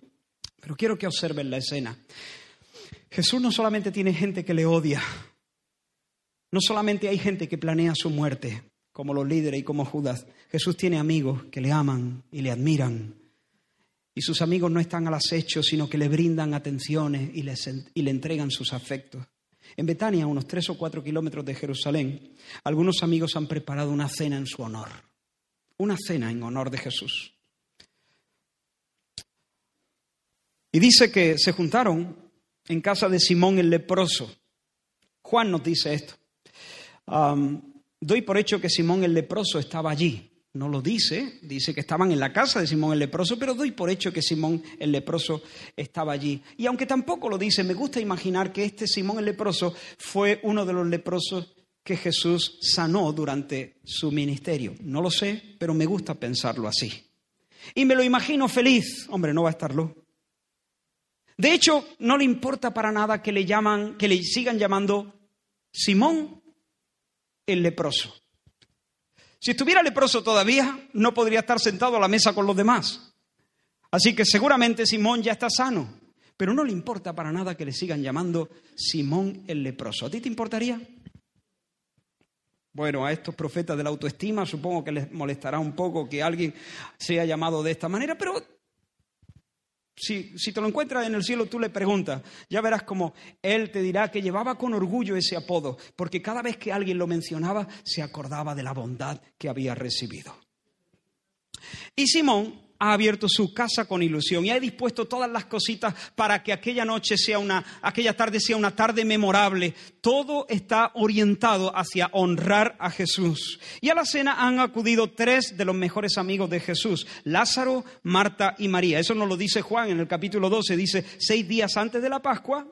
pero quiero que observen la escena. Jesús no solamente tiene gente que le odia, no solamente hay gente que planea su muerte, como los líderes y como Judas, Jesús tiene amigos que le aman y le admiran, y sus amigos no están al acecho, sino que le brindan atenciones y, y le entregan sus afectos. En Betania, unos tres o cuatro kilómetros de Jerusalén, algunos amigos han preparado una cena en su honor. Una cena en honor de Jesús. Y dice que se juntaron en casa de Simón el leproso. Juan nos dice esto. doy por hecho que Simón el leproso estaba allí no lo dice, dice que estaban en la casa de Simón el leproso, pero doy por hecho que Simón el leproso estaba allí. Y aunque tampoco lo dice, me gusta imaginar que este Simón el leproso fue uno de los leprosos que Jesús sanó durante su ministerio. No lo sé, pero me gusta pensarlo así. Y me lo imagino feliz. Hombre, no va a estarlo. De hecho, no le importa para nada que le llaman, que le sigan llamando Simón el leproso. Si estuviera leproso todavía, no podría estar sentado a la mesa con los demás. Así que seguramente Simón ya está sano, pero no le importa para nada que le sigan llamando Simón el leproso. ¿A ti te importaría? Bueno, a estos profetas de la autoestima supongo que les molestará un poco que alguien sea llamado de esta manera, pero si, te lo encuentras en el cielo, tú le preguntas, ya verás como él te dirá que llevaba con orgullo ese apodo, porque cada vez que alguien lo mencionaba, se acordaba de la bondad que había recibido. Y Simón ha abierto su casa con ilusión y ha dispuesto todas las cositas para que aquella noche sea una, aquella tarde sea una tarde memorable. Todo está orientado hacia honrar a Jesús. Y a la cena han acudido tres de los mejores amigos de Jesús, Lázaro, Marta y María. Eso nos lo dice Juan en el capítulo 12, dice, seis días antes de la Pascua,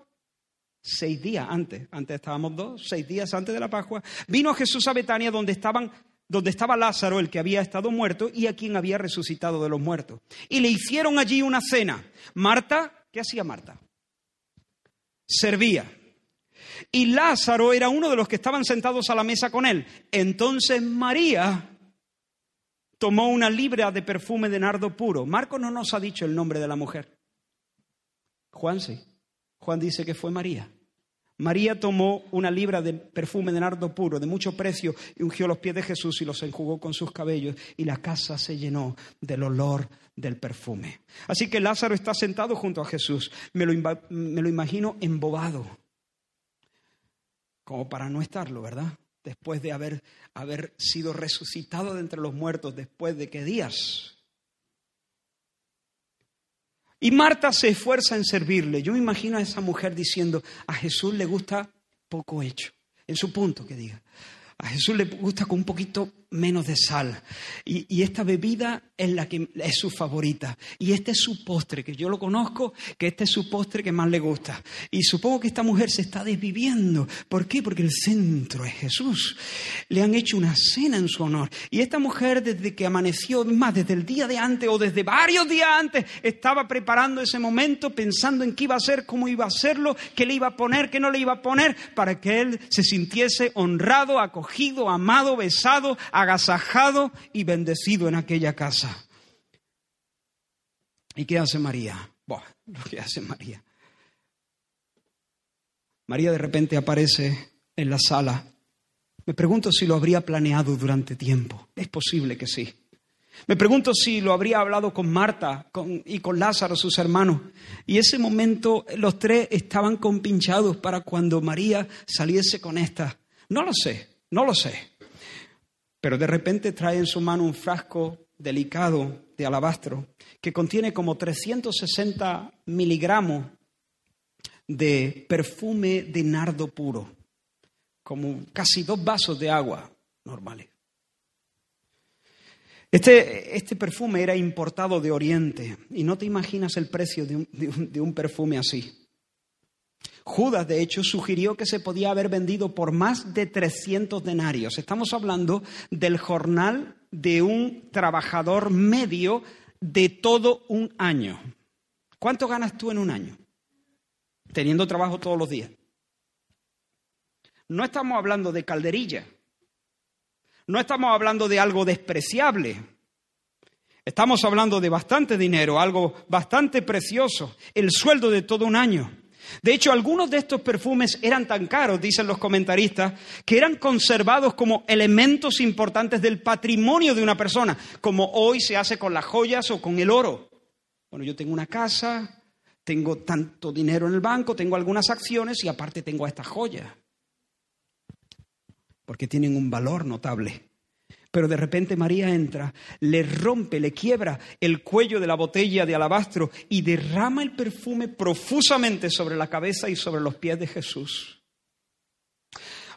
seis días antes, antes estábamos dos, seis días antes de la Pascua, vino Jesús a Betania donde estaban donde estaba Lázaro, el que había estado muerto, y a quien había resucitado de los muertos. Y le hicieron allí una cena. Marta, ¿qué hacía Marta? Servía. Y Lázaro era uno de los que estaban sentados a la mesa con él. Entonces María tomó una libra de perfume de nardo puro. Marco no nos ha dicho el nombre de la mujer. Juan sí. Juan dice que fue María. María tomó una libra de perfume de nardo puro, de mucho precio, y ungió los pies de Jesús y los enjugó con sus cabellos, y la casa se llenó del olor del perfume. Así que Lázaro está sentado junto a Jesús. Me lo, me lo imagino embobado, como para no estarlo, ¿verdad? Después de haber, haber sido resucitado de entre los muertos, después de qué días, y Marta se esfuerza en servirle. Yo me imagino a esa mujer diciendo, a Jesús le gusta poco hecho, en su punto que diga. A Jesús le gusta con un poquito menos de sal. Y, esta bebida es la que es su favorita. Y este es su postre, que yo lo conozco, que este es su postre que más le gusta. Y supongo que esta mujer se está desviviendo. ¿Por qué? Porque el centro es Jesús. Le han hecho una cena en su honor. Y esta mujer, desde que amaneció, más desde el día de antes o desde varios días antes, estaba preparando ese momento, pensando en qué iba a hacer, cómo iba a hacerlo, qué le iba a poner, qué no le iba a poner, para que él se sintiese honrado, acogido, amado, besado, agasajado y bendecido en aquella casa. ¿Y qué hace María? Buah, lo que hace María. María de repente aparece en la sala. Me pregunto si lo habría planeado durante tiempo. Es posible que sí. Me pregunto si lo habría hablado con Marta y con Lázaro, sus hermanos. Y ese momento los tres estaban compinchados para cuando María saliese con esta. No lo sé, no lo sé. Pero de repente trae en su mano un frasco delicado de alabastro que contiene como 360 miligramos de perfume de nardo puro, como casi dos vasos de agua normales. Este, este perfume era importado de Oriente y no te imaginas el precio de de un perfume así. Judas, de hecho, sugirió que se podía haber vendido por más de 300 denarios. Estamos hablando del jornal de un trabajador medio de todo un año. ¿Cuánto ganas tú en un año? Teniendo trabajo todos los días. No estamos hablando de calderilla. No estamos hablando de algo despreciable. Estamos hablando de bastante dinero, algo bastante precioso, el sueldo de todo un año. De hecho, algunos de estos perfumes eran tan caros, dicen los comentaristas, que eran conservados como elementos importantes del patrimonio de una persona, como hoy se hace con las joyas o con el oro. Bueno, yo tengo una casa, tengo tanto dinero en el banco, tengo algunas acciones y aparte tengo estas joyas, porque tienen un valor notable. Pero de repente María entra, le rompe, le quiebra el cuello de la botella de alabastro y derrama el perfume profusamente sobre la cabeza y sobre los pies de Jesús.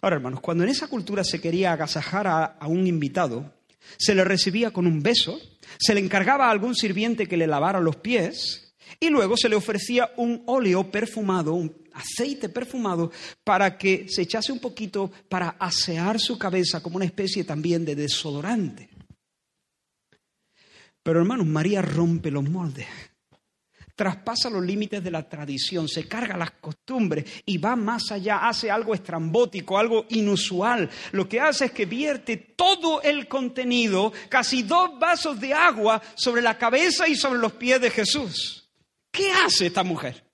Ahora, hermanos, cuando en esa cultura se quería agasajar a, un invitado, se le recibía con un beso, se le encargaba a algún sirviente que le lavara los pies y luego se le ofrecía un óleo perfumado, un aceite perfumado para que se echase un poquito para asear su cabeza como una especie también de desodorante. Pero hermanos, María rompe los moldes, traspasa los límites de la tradición, se carga las costumbres y va más allá, hace algo estrambótico, algo inusual. Lo que hace es que vierte todo el contenido, casi dos vasos de agua, sobre la cabeza y sobre los pies de Jesús. ¿Qué hace esta mujer?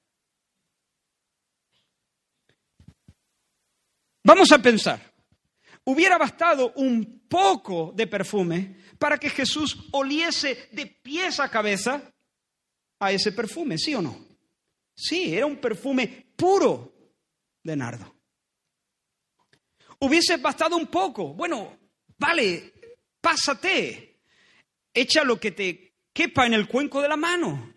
Vamos a pensar, hubiera bastado un poco de perfume para que Jesús oliese de pies a cabeza a ese perfume, ¿sí o no? Sí, era un perfume puro de nardo. Hubiese bastado un poco, bueno, vale, pásate, echa lo que te quepa en el cuenco de la mano.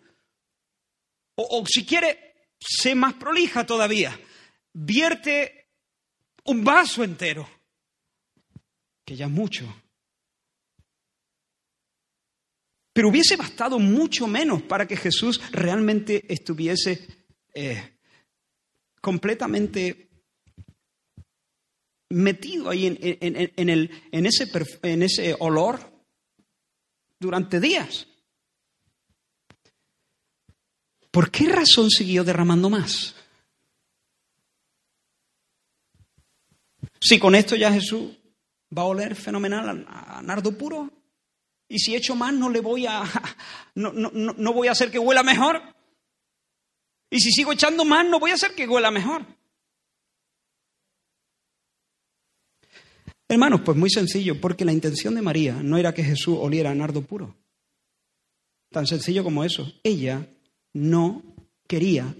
O, o si quiere, sé más prolija todavía, vierte un vaso entero, que ya es mucho. Pero hubiese bastado mucho menos para que Jesús realmente estuviese eh, completamente metido ahí en, el, en, ese, en ese olor durante días. ¿Por qué razón siguió derramando más? Si con esto ya Jesús va a oler fenomenal a, nardo puro, y si echo más no le voy a no, no, no voy a hacer que huela mejor. Y si sigo echando más no voy a hacer que huela mejor. Hermanos, pues muy sencillo, porque la intención de María no era que Jesús oliera a nardo puro. Tan sencillo como eso. Ella no quería,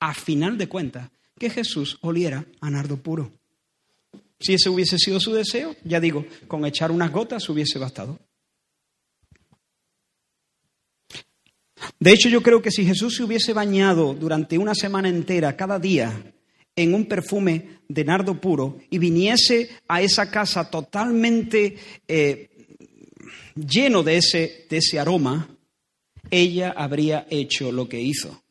a final de cuentas, que Jesús oliera a nardo puro. Si ese hubiese sido su deseo, ya digo, con echar unas gotas hubiese bastado. De hecho, yo creo que si Jesús se hubiese bañado durante una semana entera, cada día, en un perfume de nardo puro y viniese a esa casa totalmente eh, lleno de ese, de ese aroma, ella habría hecho lo que hizo.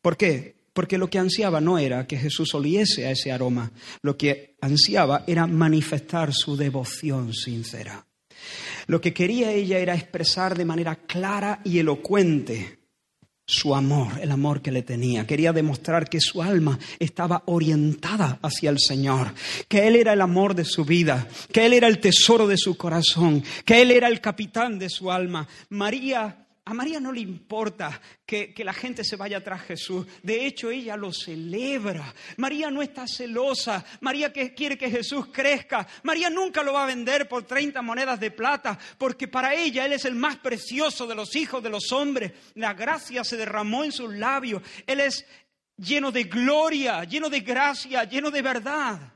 ¿Por qué? Porque lo que ansiaba no era que Jesús oliese a ese aroma, lo que ansiaba era manifestar su devoción sincera. Lo que quería ella era expresar de manera clara y elocuente su amor, el amor que le tenía. Quería demostrar que su alma estaba orientada hacia el Señor, que Él era el amor de su vida, que Él era el tesoro de su corazón, que Él era el capitán de su alma. María, a María no le importa que, que la gente se vaya tras Jesús. De hecho, ella lo celebra. María no está celosa. María que quiere que Jesús crezca. María nunca lo va a vender por 30 monedas de plata, porque para ella Él es el más precioso de los hijos de los hombres. La gracia se derramó en sus labios. Él es lleno de gloria, lleno de gracia, lleno de verdad.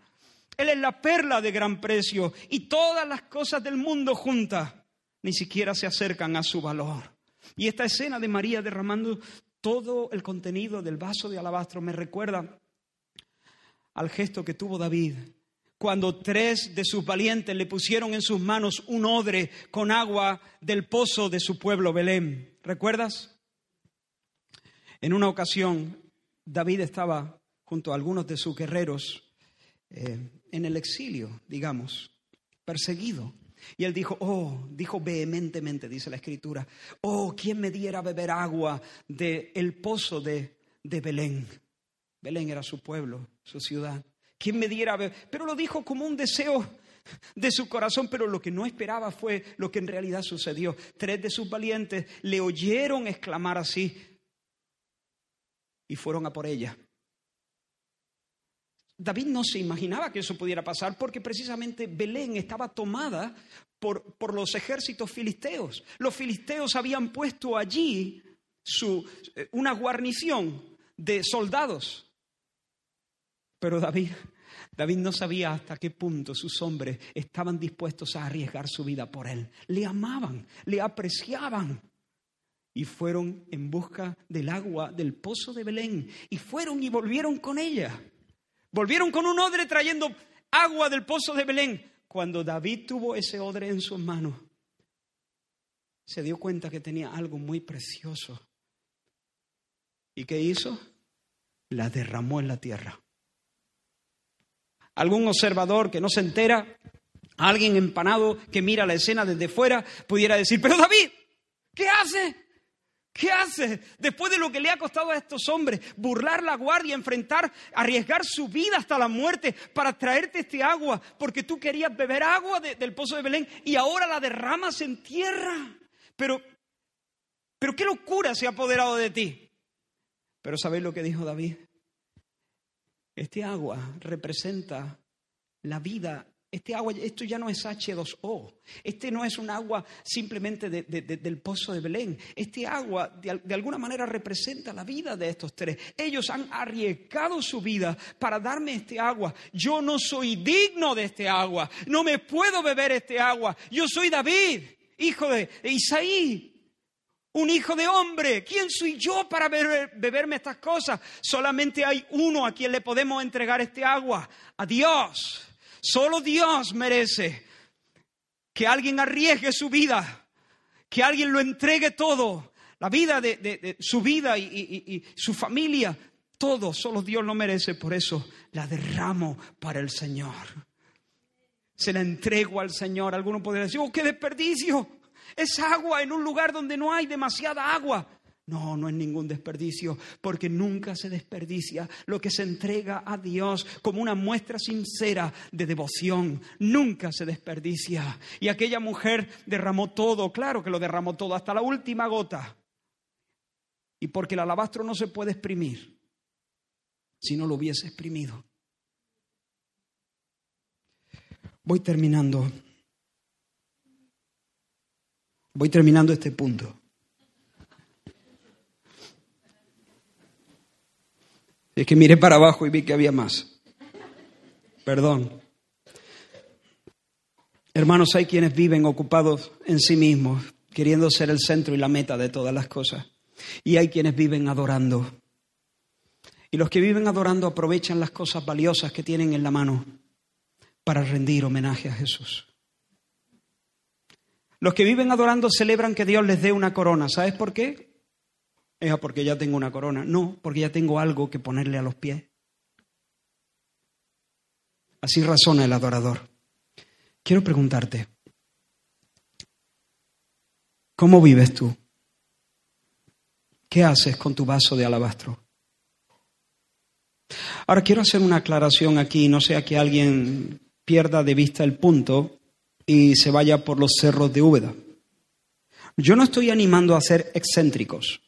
Él es la perla de gran precio. Y todas las cosas del mundo juntas ni siquiera se acercan a su valor. Y esta escena de María derramando todo el contenido del vaso de alabastro me recuerda al gesto que tuvo David cuando tres de sus valientes le pusieron en sus manos un odre con agua del pozo de su pueblo Belén. ¿Recuerdas? En una ocasión, David estaba junto a algunos de sus guerreros eh, en el exilio, digamos, perseguido. Y él dijo, oh, dijo vehementemente, dice la escritura, oh, ¿quién me diera a beber agua del el pozo de, de Belén? Belén era su pueblo, su ciudad. ¿Quién me diera a beber? Pero lo dijo como un deseo de su corazón, pero lo que no esperaba fue lo que en realidad sucedió. Tres de sus valientes le oyeron exclamar así y fueron a por ella. David no se imaginaba que eso pudiera pasar porque precisamente Belén estaba tomada por, por los ejércitos filisteos. Los filisteos habían puesto allí su, eh, una guarnición de soldados. Pero David, David no sabía hasta qué punto sus hombres estaban dispuestos a arriesgar su vida por él. Le amaban, le apreciaban. Y fueron en busca del agua del pozo de Belén. Y fueron y volvieron con ella. Volvieron con un odre trayendo agua del pozo de Belén. Cuando David tuvo ese odre en sus manos, se dio cuenta que tenía algo muy precioso. ¿Y qué hizo? La derramó en la tierra. Algún observador que no se entera, alguien empanado que mira la escena desde fuera, pudiera decir, pero David, ¿qué hace? ¿Qué hace? Después de lo que le ha costado a estos hombres, burlar la guardia, enfrentar, arriesgar su vida hasta la muerte para traerte este agua, porque tú querías beber agua de, del pozo de Belén y ahora la derramas en tierra. Pero, pero qué locura se ha apoderado de ti. Pero ¿sabéis lo que dijo David? Este agua representa la vida este agua, esto ya no es H2O. Este no es un agua simplemente de, de, de, del pozo de Belén. Este agua de, alguna manera representa la vida de estos tres. Ellos han arriesgado su vida para darme este agua. Yo no soy digno de este agua. No me puedo beber este agua. Yo soy David, hijo de Isaí. Un hijo de hombre. ¿Quién soy yo para beber, beberme estas cosas? Solamente hay uno a quien le podemos entregar este agua. A Dios. Solo Dios merece que alguien arriesgue su vida, que alguien lo entregue todo, la vida de, su vida y, y, y, su familia, todo, solo Dios lo merece, por eso la derramo para el Señor. Se la entrego al Señor. Alguno podría decir, oh, qué desperdicio. Es agua en un lugar donde no hay demasiada agua. No, no es ningún desperdicio, porque nunca se desperdicia lo que se entrega a Dios como una muestra sincera de devoción. Nunca se desperdicia. Y aquella mujer derramó todo, claro que lo derramó todo, hasta la última gota. Y porque el alabastro no se puede exprimir si no lo hubiese exprimido. Voy terminando. Voy terminando este punto. Es que miré para abajo y vi que había más. Perdón. Hermanos, hay quienes viven ocupados en sí mismos, queriendo ser el centro y la meta de todas las cosas. Y hay quienes viven adorando. Y los que viven adorando aprovechan las cosas valiosas que tienen en la mano para rendir homenaje a Jesús. Los que viven adorando celebran que Dios les dé una corona. ¿Sabes por qué? Porque ya tengo una corona. No, porque ya tengo algo que ponerle a los pies. Así razona el adorador. Quiero preguntarte, ¿cómo vives tú? ¿Qué haces con tu vaso de alabastro? Ahora quiero hacer una aclaración aquí, no sea que alguien pierda de vista el punto y se vaya por los cerros de Úbeda. Yo no estoy animando a ser excéntricos.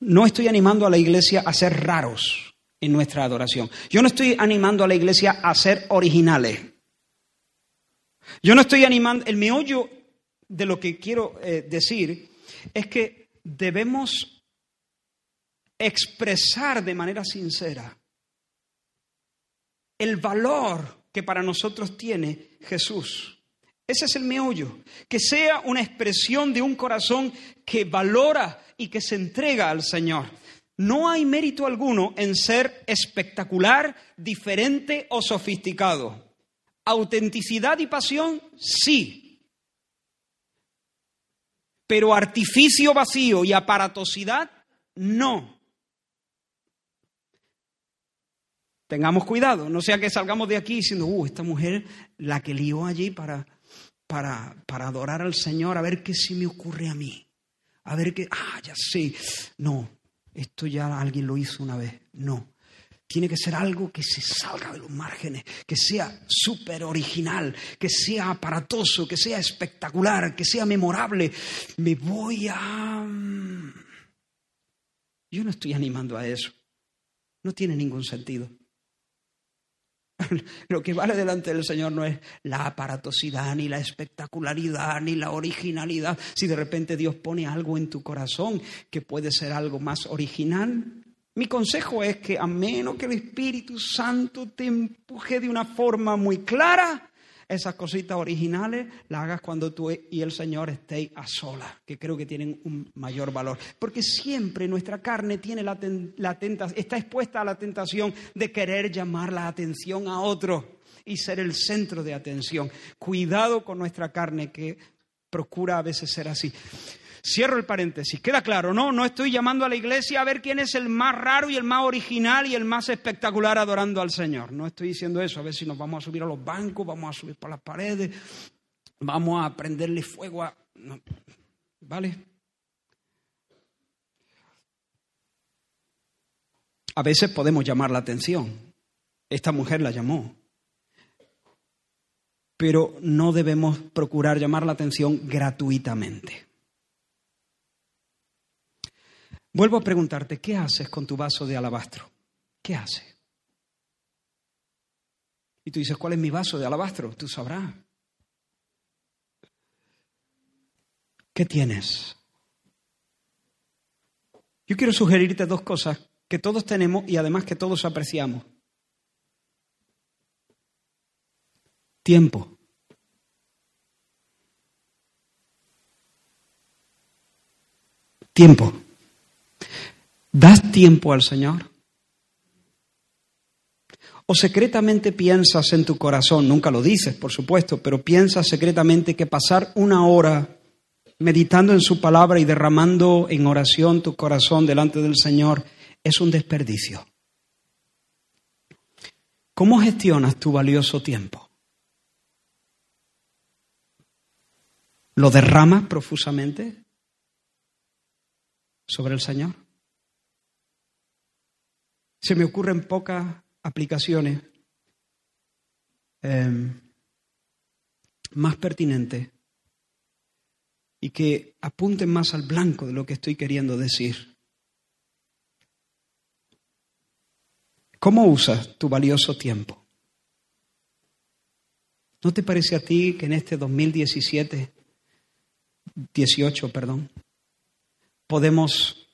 No estoy animando a la iglesia a ser raros en nuestra adoración. Yo no estoy animando a la iglesia a ser originales. Yo no estoy animando, el meollo de lo que quiero eh, decir es que debemos expresar de manera sincera el valor que para nosotros tiene Jesús. Ese es el meollo, que sea una expresión de un corazón que valora y que se entrega al Señor. No hay mérito alguno en ser espectacular, diferente o sofisticado. Autenticidad y pasión, sí. Pero artificio vacío y aparatosidad, no. Tengamos cuidado, no sea que salgamos de aquí diciendo, uh, esta mujer la que lió allí para, para, para adorar al Señor, a ver qué se me ocurre a mí. A ver qué, ah, ya sé. No, esto ya alguien lo hizo una vez. No. Tiene que ser algo que se salga de los márgenes, que sea súper original, que sea aparatoso, que sea espectacular, que sea memorable. Me voy a... Mm, yo no estoy animando a eso. No tiene ningún sentido. Lo que vale delante del Señor no es la aparatosidad, ni la espectacularidad, ni la originalidad. Si de repente Dios pone algo en tu corazón que puede ser algo más original, mi consejo es que a menos que el Espíritu Santo te empuje de una forma muy clara, esas cositas originales las hagas cuando tú y el Señor estéis a solas, que creo que tienen un mayor valor. Porque siempre nuestra carne tiene la, está expuesta a la tentación de querer llamar la atención a otro y ser el centro de atención. Cuidado con nuestra carne que procura a veces ser así. Cierro el paréntesis. Queda claro, ¿no? No estoy llamando a la iglesia a ver quién es el más raro y el más original y el más espectacular adorando al Señor. No estoy diciendo eso. A ver si nos vamos a subir a los bancos, vamos a subir por las paredes, vamos a prenderle fuego a. ¿Vale? A veces podemos llamar la atención. Esta mujer la llamó. Pero no debemos procurar llamar la atención gratuitamente. Vuelvo a preguntarte, ¿qué haces con tu vaso de alabastro? ¿Qué haces? Y tú dices, ¿cuál es mi vaso de alabastro? Tú sabrás. ¿Qué tienes? Yo quiero sugerirte dos cosas que todos tenemos y además que todos apreciamos. Tiempo. Tiempo. ¿Das tiempo al Señor? ¿O secretamente piensas en tu corazón, nunca lo dices, por supuesto, pero piensas secretamente que pasar una hora meditando en su palabra y derramando en oración tu corazón delante del Señor es un desperdicio. ¿Cómo gestionas tu valioso tiempo? ¿Lo derramas profusamente sobre el Señor? Se me ocurren pocas aplicaciones eh, más pertinentes y que apunten más al blanco de lo que estoy queriendo decir. ¿Cómo usas tu valioso tiempo? ¿No te parece a ti que en este 2017, 18, perdón, podemos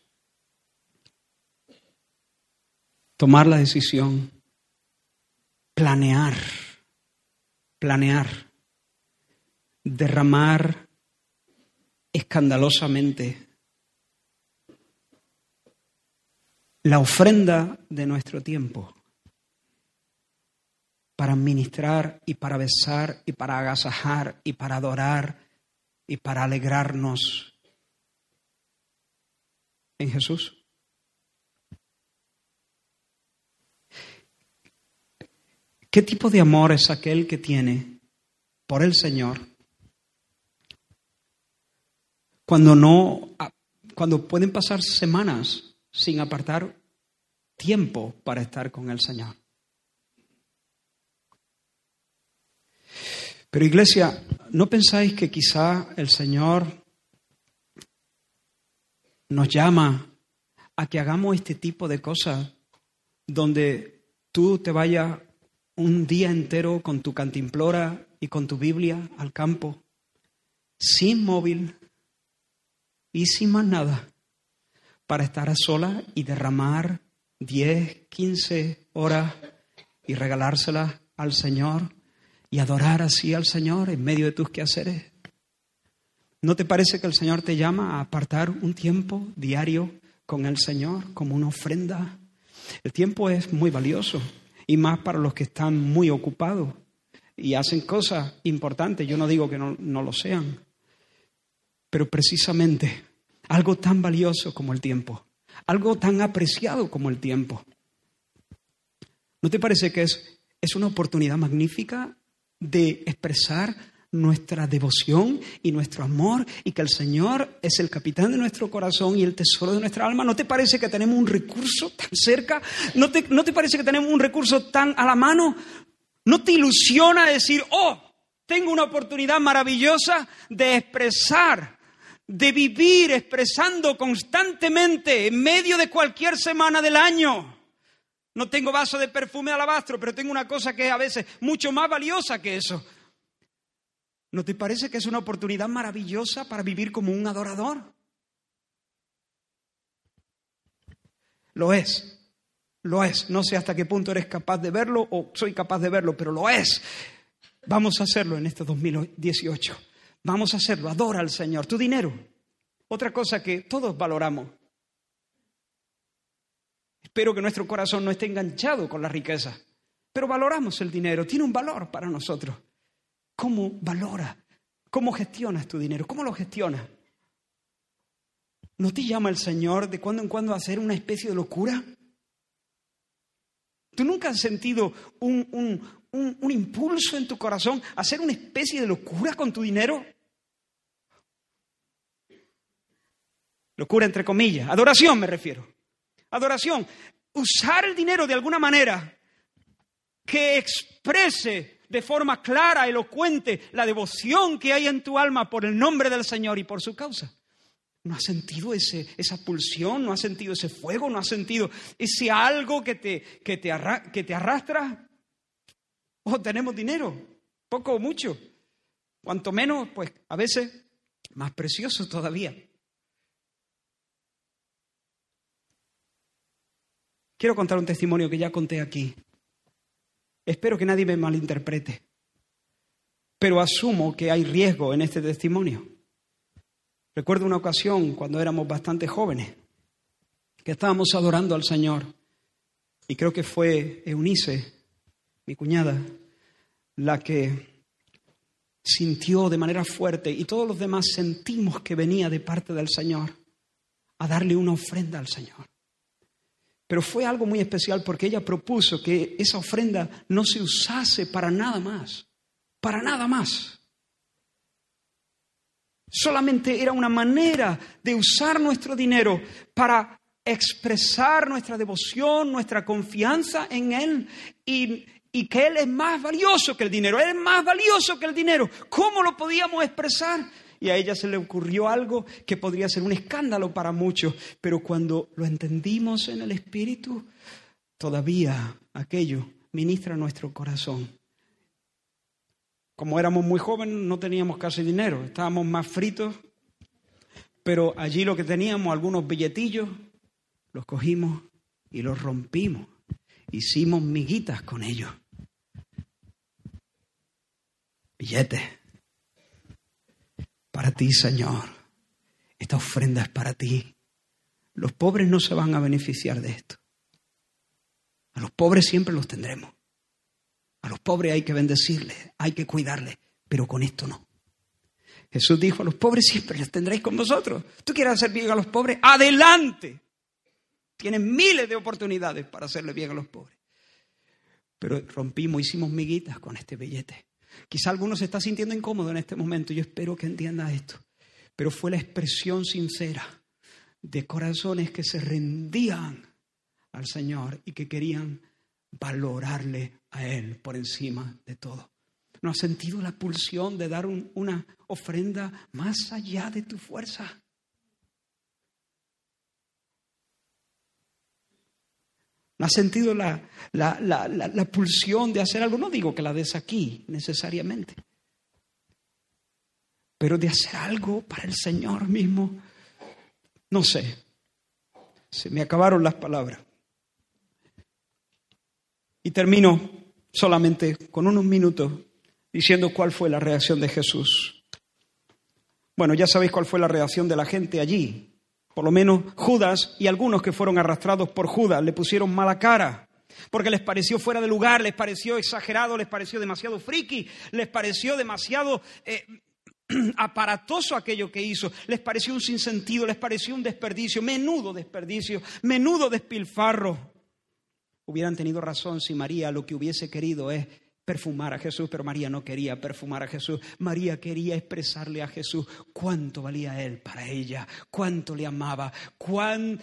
tomar la decisión, planear, planear, derramar escandalosamente la ofrenda de nuestro tiempo para ministrar y para besar y para agasajar y para adorar y para alegrarnos en Jesús. ¿Qué tipo de amor es aquel que tiene por el Señor cuando no cuando pueden pasar semanas sin apartar tiempo para estar con el Señor? Pero iglesia, ¿no pensáis que quizá el Señor nos llama a que hagamos este tipo de cosas donde tú te vayas un día entero con tu cantimplora y con tu Biblia al campo, sin móvil y sin más nada, para estar a sola y derramar 10, 15 horas y regalárselas al Señor y adorar así al Señor en medio de tus quehaceres. ¿No te parece que el Señor te llama a apartar un tiempo diario con el Señor como una ofrenda? El tiempo es muy valioso y más para los que están muy ocupados y hacen cosas importantes. Yo no digo que no, lo sean, pero precisamente algo tan valioso como el tiempo, algo tan apreciado como el tiempo. ¿No te parece que es, es una oportunidad magnífica de expresar nuestra devoción y nuestro amor y que el Señor es el capitán de nuestro corazón y el tesoro de nuestra alma. ¿No te parece que tenemos un recurso tan cerca? ¿No te, ¿No te parece que tenemos un recurso tan a la mano? ¿No te ilusiona decir, oh, tengo una oportunidad maravillosa de expresar, de vivir expresando constantemente en medio de cualquier semana del año? No tengo vaso de perfume de alabastro, pero tengo una cosa que es a veces mucho más valiosa que eso. ¿No te parece que es una oportunidad maravillosa para vivir como un adorador? Lo es, lo es. No sé hasta qué punto eres capaz de verlo o soy capaz de verlo, pero lo es. Vamos a hacerlo en este 2018. Vamos a hacerlo. Adora al Señor. Tu dinero. Otra cosa que todos valoramos. Espero que nuestro corazón no esté enganchado con la riqueza, pero valoramos el dinero. Tiene un valor para nosotros. ¿Cómo valora? ¿Cómo gestionas tu dinero? ¿Cómo lo gestionas? ¿No te llama el Señor de cuando en cuando a hacer una especie de locura? ¿Tú nunca has sentido un, un, impulso en tu corazón a hacer una especie de locura con tu dinero? Locura entre comillas. Adoración me refiero. Adoración. Usar el dinero de alguna manera que exprese de forma clara, elocuente, la devoción que hay en tu alma por el nombre del Señor y por su causa. ¿No has sentido ese, esa pulsión? ¿No has sentido ese fuego? ¿No has sentido ese algo que te, que te, que te arrastra? Oh, tenemos dinero, poco o mucho. Cuanto menos, pues a veces más precioso todavía. Quiero contar un testimonio que ya conté aquí. Espero que nadie me malinterprete, pero asumo que hay riesgo en este testimonio. Recuerdo una ocasión cuando éramos bastante jóvenes, que estábamos adorando al Señor, y creo que fue Eunice, mi cuñada, la que sintió de manera fuerte, y todos los demás sentimos que venía de parte del Señor, a darle una ofrenda al Señor. Pero fue algo muy especial porque ella propuso que esa ofrenda no se usase para nada más, para nada más. Solamente era una manera de usar nuestro dinero para expresar nuestra devoción, nuestra confianza en Él y, que Él es más valioso que el dinero. Él es más valioso que el dinero. ¿Cómo lo podíamos expresar? Y a ella se le ocurrió algo que podría ser un escándalo para muchos, pero cuando lo entendimos en el Espíritu, todavía aquello ministra nuestro corazón. Como éramos muy jóvenes, no teníamos casi dinero, estábamos más fritos, pero allí lo que teníamos, algunos billetillos, los cogimos y los rompimos. Hicimos miguitas con ellos. Billetes. Para ti, Señor. Esta ofrenda es para ti. Los pobres no se van a beneficiar de esto. A los pobres siempre los tendremos. A los pobres hay que bendecirles, hay que cuidarles, pero con esto no. Jesús dijo, a los pobres siempre los tendréis con vosotros. ¿Tú quieres hacer bien a los pobres? Adelante. Tienen miles de oportunidades para hacerle bien a los pobres. Pero rompimos, hicimos miguitas con este billete. Quizá alguno se está sintiendo incómodo en este momento. Yo espero que entienda esto. Pero fue la expresión sincera de corazones que se rendían al Señor y que querían valorarle a Él por encima de todo. ¿No has sentido la pulsión de dar una ofrenda más allá de tu fuerza? ¿No has sentido la, la, pulsión de hacer algo? No digo que la des aquí necesariamente, pero de hacer algo para el Señor mismo. No sé, se me acabaron las palabras. Y termino solamente con unos minutos diciendo cuál fue la reacción de Jesús. Bueno, ya sabéis cuál fue la reacción de la gente allí. Por lo menos Judas y algunos que fueron arrastrados por Judas le pusieron mala cara, porque les pareció fuera de lugar, les pareció exagerado, les pareció demasiado friki, les pareció demasiado eh, aparatoso aquello que hizo, les pareció un sinsentido, les pareció un desperdicio, menudo desperdicio, menudo despilfarro. Hubieran tenido razón si María lo que hubiese querido es perfumar a Jesús, pero María no quería perfumar a Jesús. María quería expresarle a Jesús cuánto valía Él para ella, cuánto le amaba, cuán,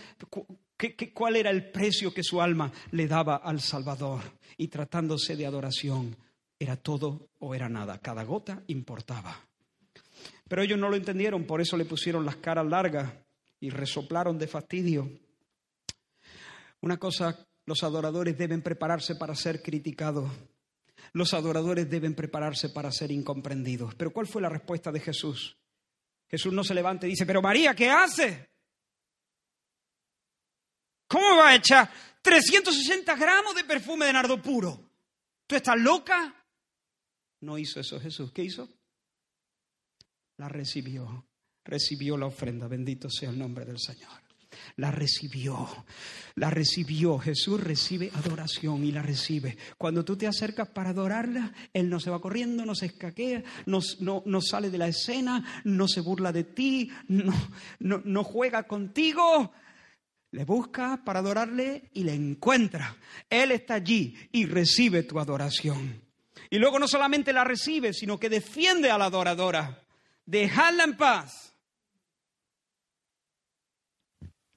cuál era el precio que su alma le daba al Salvador. Y tratándose de adoración, era todo o era nada, cada gota importaba. Pero ellos no lo entendieron, por eso le pusieron las caras largas y resoplaron de fastidio. Una cosa, los adoradores deben prepararse para ser criticados. Los adoradores deben prepararse para ser incomprendidos. Pero ¿cuál fue la respuesta de Jesús? Jesús no se levanta y dice, pero María, ¿qué hace? ¿Cómo va a echar 360 gramos de perfume de nardo puro? ¿Tú estás loca? No hizo eso Jesús. ¿Qué hizo? La recibió. Recibió la ofrenda. Bendito sea el nombre del Señor la recibió. La recibió. Jesús recibe adoración y la recibe. Cuando tú te acercas para adorarla, Él no se va corriendo, no se escaquea, no, no, sale de la escena, no se burla de ti, no, no juega contigo. Le busca para adorarle y le encuentra. Él está allí y recibe tu adoración. Y luego no solamente la recibe, sino que defiende a la adoradora. Dejadla en paz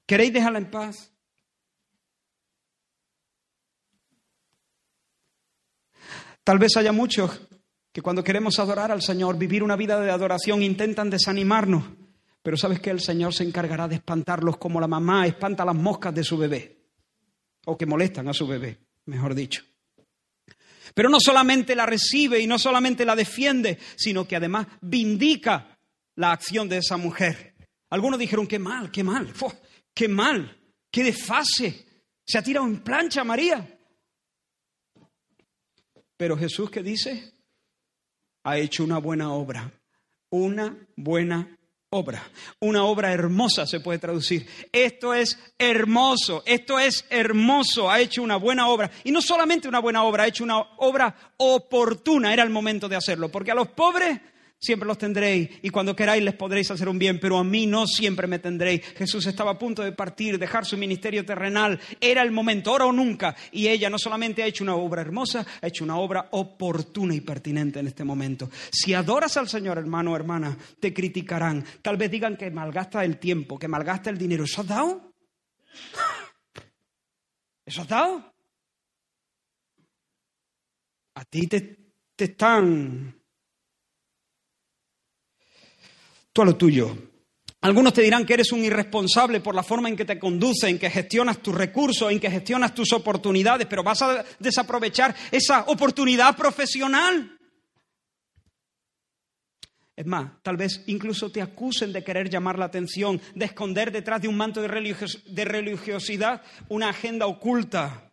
¿Queréis dejarla en paz? Tal vez haya muchos que cuando queremos adorar al Señor, vivir una vida de adoración, intentan desanimarnos. Pero sabes que el Señor se encargará de espantarlos como la mamá espanta las moscas de su bebé. O que molestan a su bebé, mejor dicho. Pero no solamente la recibe y no solamente la defiende, sino que además vindica la acción de esa mujer. Algunos dijeron, qué mal, qué mal qué mal, qué desfase. Se ha tirado en plancha María. Pero Jesús, ¿qué dice? Ha hecho una buena obra. Una buena obra. Una obra hermosa se puede traducir. Esto es hermoso, esto es hermoso. Ha hecho una buena obra. Y no solamente una buena obra, ha hecho una obra oportuna. Era el momento de hacerlo. Porque a los pobres siempre los tendréis y cuando queráis les podréis hacer un bien, pero a mí no siempre me tendréis. Jesús estaba a punto de partir, dejar su ministerio terrenal. Era el momento, ahora o nunca. Y ella no solamente ha hecho una obra hermosa, ha hecho una obra oportuna y pertinente en este momento. Si adoras al Señor, hermano o hermana, te criticarán. Tal vez digan que malgasta el tiempo, que malgasta el dinero. ¿Eso has dado? ¿Eso has dado? A ti te, te están tú a lo tuyo. Algunos te dirán que eres un irresponsable por la forma en que te conduce, en que gestionas tus recursos, en que gestionas tus oportunidades, pero vas a desaprovechar esa oportunidad profesional. Es más, tal vez incluso te acusen de querer llamar la atención, de esconder detrás de un manto de, religiosidad una agenda oculta.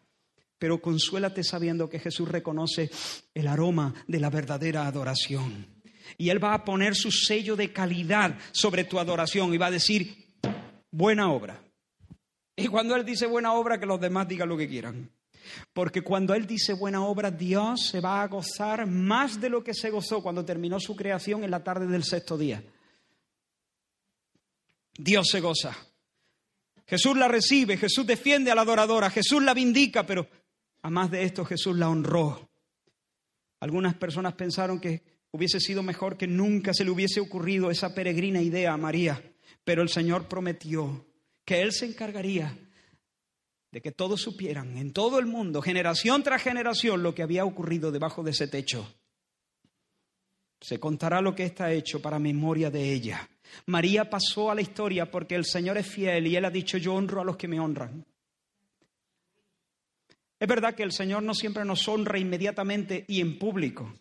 Pero consuélate sabiendo que Jesús reconoce el aroma de la verdadera adoración. Y Él va a poner su sello de calidad sobre tu adoración y va a decir, buena obra. Y cuando Él dice buena obra, que los demás digan lo que quieran. Porque cuando Él dice buena obra, Dios se va a gozar más de lo que se gozó cuando terminó su creación en la tarde del sexto día. Dios se goza. Jesús la recibe, Jesús defiende a la adoradora, Jesús la vindica, pero a más de esto Jesús la honró. Algunas personas pensaron que hubiese sido mejor que nunca se le hubiese ocurrido esa peregrina idea a María, pero el Señor prometió que Él se encargaría de que todos supieran en todo el mundo, generación tras generación, lo que había ocurrido debajo de ese techo. Se contará lo que está hecho para memoria de ella. María pasó a la historia porque el Señor es fiel y Él ha dicho, yo honro a los que me honran. Es verdad que el Señor no siempre nos honra inmediatamente y en público,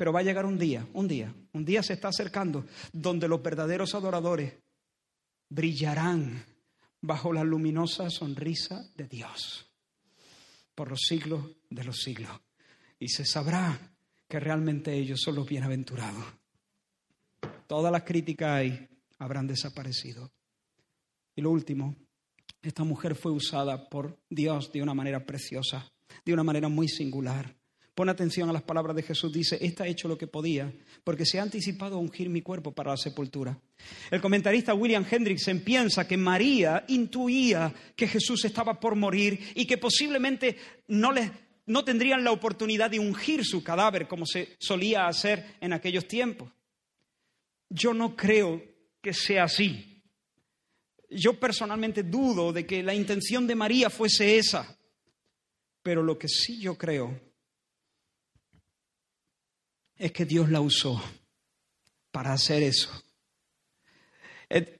pero va a llegar un día, un día, un día se está acercando donde los verdaderos adoradores brillarán bajo la luminosa sonrisa de Dios por los siglos de los siglos. Y se sabrá que realmente ellos son los bienaventurados. Todas las críticas ahí habrán desaparecido. Y lo último, esta mujer fue usada por Dios de una manera preciosa, de una manera muy singular. Pon atención a las palabras de Jesús. Dice, esta ha hecho lo que podía, porque se ha anticipado a ungir mi cuerpo para la sepultura. El comentarista William Hendrickson piensa que María intuía que Jesús estaba por morir y que posiblemente no, no tendrían la oportunidad de ungir su cadáver como se solía hacer en aquellos tiempos. Yo no creo que sea así. Yo personalmente dudo de que la intención de María fuese esa. Pero lo que sí yo creo es que Dios la usó para hacer eso.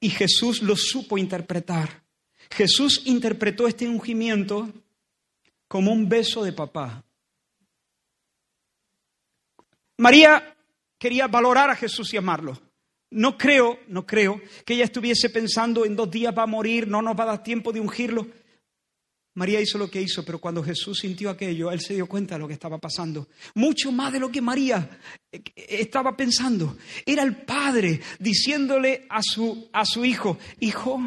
Y Jesús lo supo interpretar. Jesús interpretó este ungimiento como un beso de papá. María quería valorar a Jesús y amarlo. No creo, no creo que ella estuviese pensando en dos días va a morir, no nos va a dar tiempo de ungirlo. María hizo lo que hizo, pero cuando Jesús sintió aquello, él se dio cuenta de lo que estaba pasando. Mucho más de lo que María eh, estaba pensando. Era el padre diciéndole a su, a su hijo, hijo,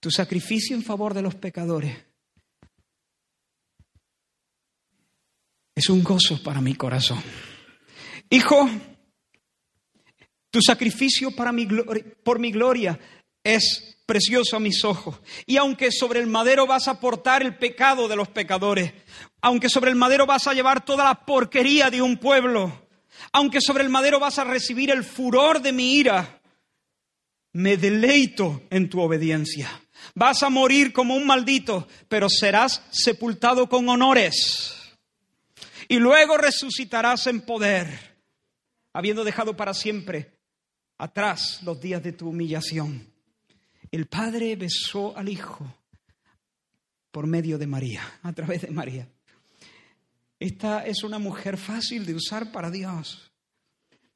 tu sacrificio en favor de los pecadores es un gozo para mi corazón. Hijo, tu sacrificio para mi, por mi gloria es precioso a mis ojos. Y aunque sobre el madero vas a portar el pecado de los pecadores, aunque sobre el madero vas a llevar toda la porquería de un pueblo, aunque sobre el madero vas a recibir el furor de mi ira, me deleito en tu obediencia. Vas a morir como un maldito, pero serás sepultado con honores. Y luego resucitarás en poder, habiendo dejado para siempre atrás los días de tu humillación. El Padre besó al Hijo por medio de María, a través de María. Esta es una mujer fácil de usar para Dios,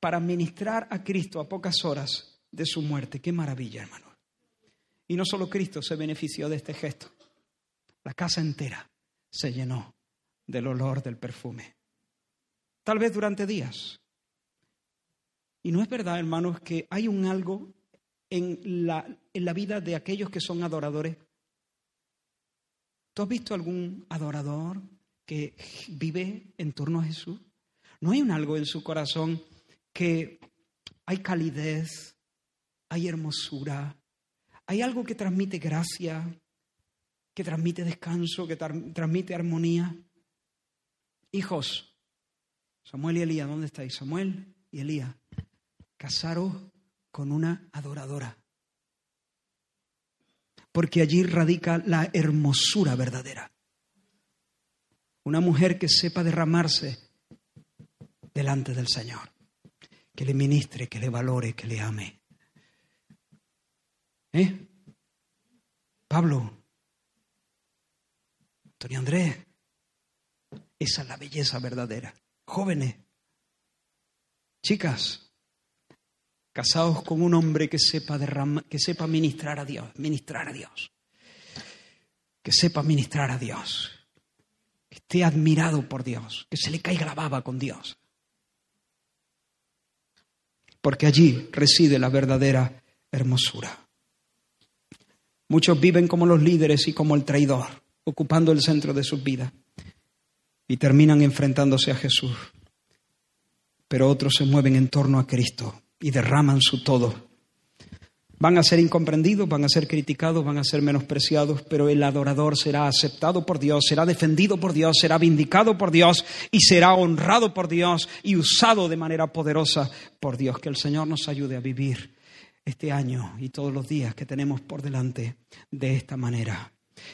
para ministrar a Cristo a pocas horas de su muerte. Qué maravilla, hermano. Y no solo Cristo se benefició de este gesto, la casa entera se llenó del olor del perfume. Tal vez durante días. Y no es verdad, hermanos, que hay un algo en la, en la vida de aquellos que son adoradores? ¿Tú has visto algún adorador que vive en torno a Jesús? ¿No hay un algo en su corazón que hay calidez, hay hermosura, hay algo que transmite gracia, que transmite descanso, que transmite armonía. Hijos, Samuel y Elías, ¿dónde estáis? Samuel y Elías, casaros con una adoradora. Porque allí radica la hermosura verdadera. Una mujer que sepa derramarse delante del Señor, que le ministre, que le valore, que le ame. ¿Eh? Pablo, Antonio Andrés, esa es la belleza verdadera. Jóvenes, chicas, casados con un hombre que sepa que sepa ministrar a Dios, ministrar a Dios, que sepa ministrar a Dios, que esté admirado por Dios, que se le caiga la baba con Dios. Porque allí reside la verdadera hermosura. Muchos viven como los líderes y como el traidor, ocupando el centro de sus vidas y terminan enfrentándose a Jesús. Pero otros se mueven en torno a Cristo y derraman su todo. Van a ser incomprendidos, van a ser criticados, van a ser menospreciados, pero el adorador será aceptado por Dios, será defendido por Dios, será vindicado por Dios y será honrado por Dios y usado de manera poderosa por Dios. Que el Señor nos ayude a vivir este año y todos los días que tenemos por delante de esta manera.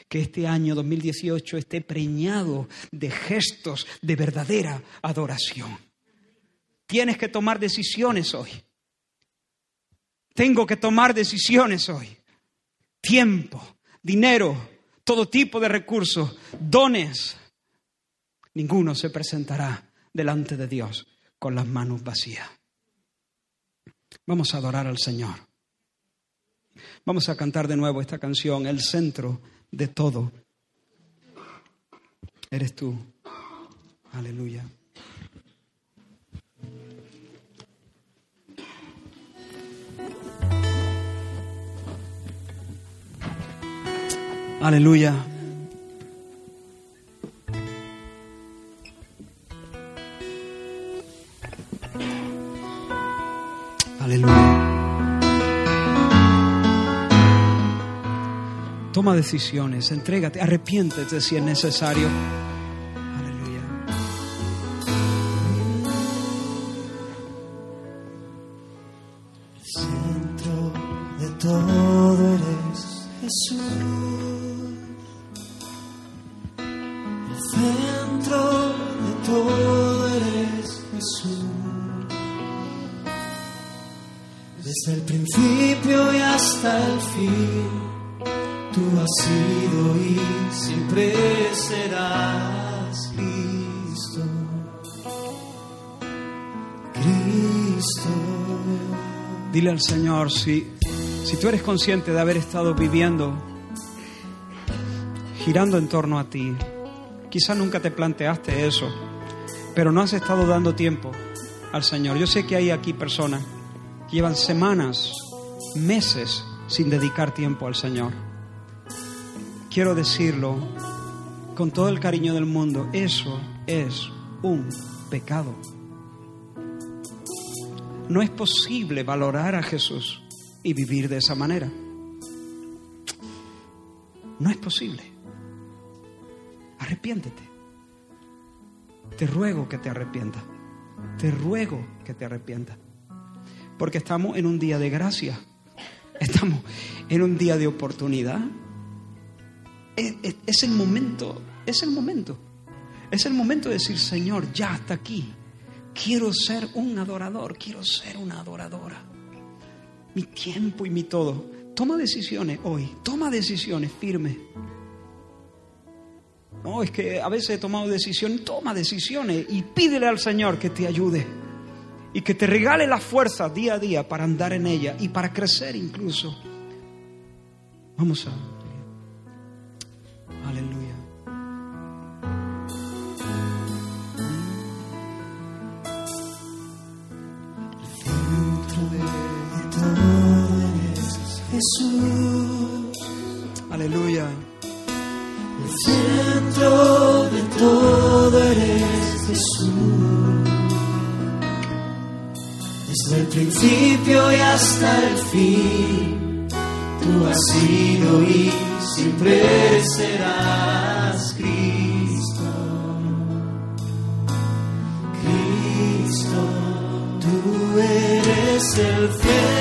Que este año 2018 esté preñado de gestos de verdadera adoración. Tienes que tomar decisiones hoy. Tengo que tomar decisiones hoy. Tiempo, dinero, todo tipo de recursos, dones. Ninguno se presentará delante de Dios con las manos vacías. Vamos a adorar al Señor. Vamos a cantar de nuevo esta canción, el centro de todo. Eres tú. Aleluya. Aleluya. Aleluya. Toma decisiones, entrégate, arrepiéntete si es necesario. Si, si tú eres consciente de haber estado viviendo, girando en torno a ti. Quizá nunca te planteaste eso, pero no has estado dando tiempo al Señor. Yo sé que hay aquí personas que llevan semanas, meses sin dedicar tiempo al Señor. Quiero decirlo con todo el cariño del mundo, eso es un pecado. No es posible valorar a Jesús y vivir de esa manera. No es posible. Arrepiéntete. Te ruego que te arrepientas. Te ruego que te arrepientas. Porque estamos en un día de gracia. Estamos en un día de oportunidad. Es, el momento, es el momento. Es el momento de decir, Señor, ya hasta aquí. Quiero ser un adorador, quiero ser una adoradora. Mi tiempo y mi todo. Toma decisiones hoy, toma decisiones firmes. No, es que a veces he tomado decisiones, toma decisiones y pídele al Señor que te ayude y que te regale la fuerza día a día para andar en ella y para crecer incluso. Vamos a... Aleluya. Jesús. Aleluya. El centro de todo eres Jesús. Desde el principio y hasta el fin, tú has sido y siempre serás Cristo. Cristo, tú eres el centro.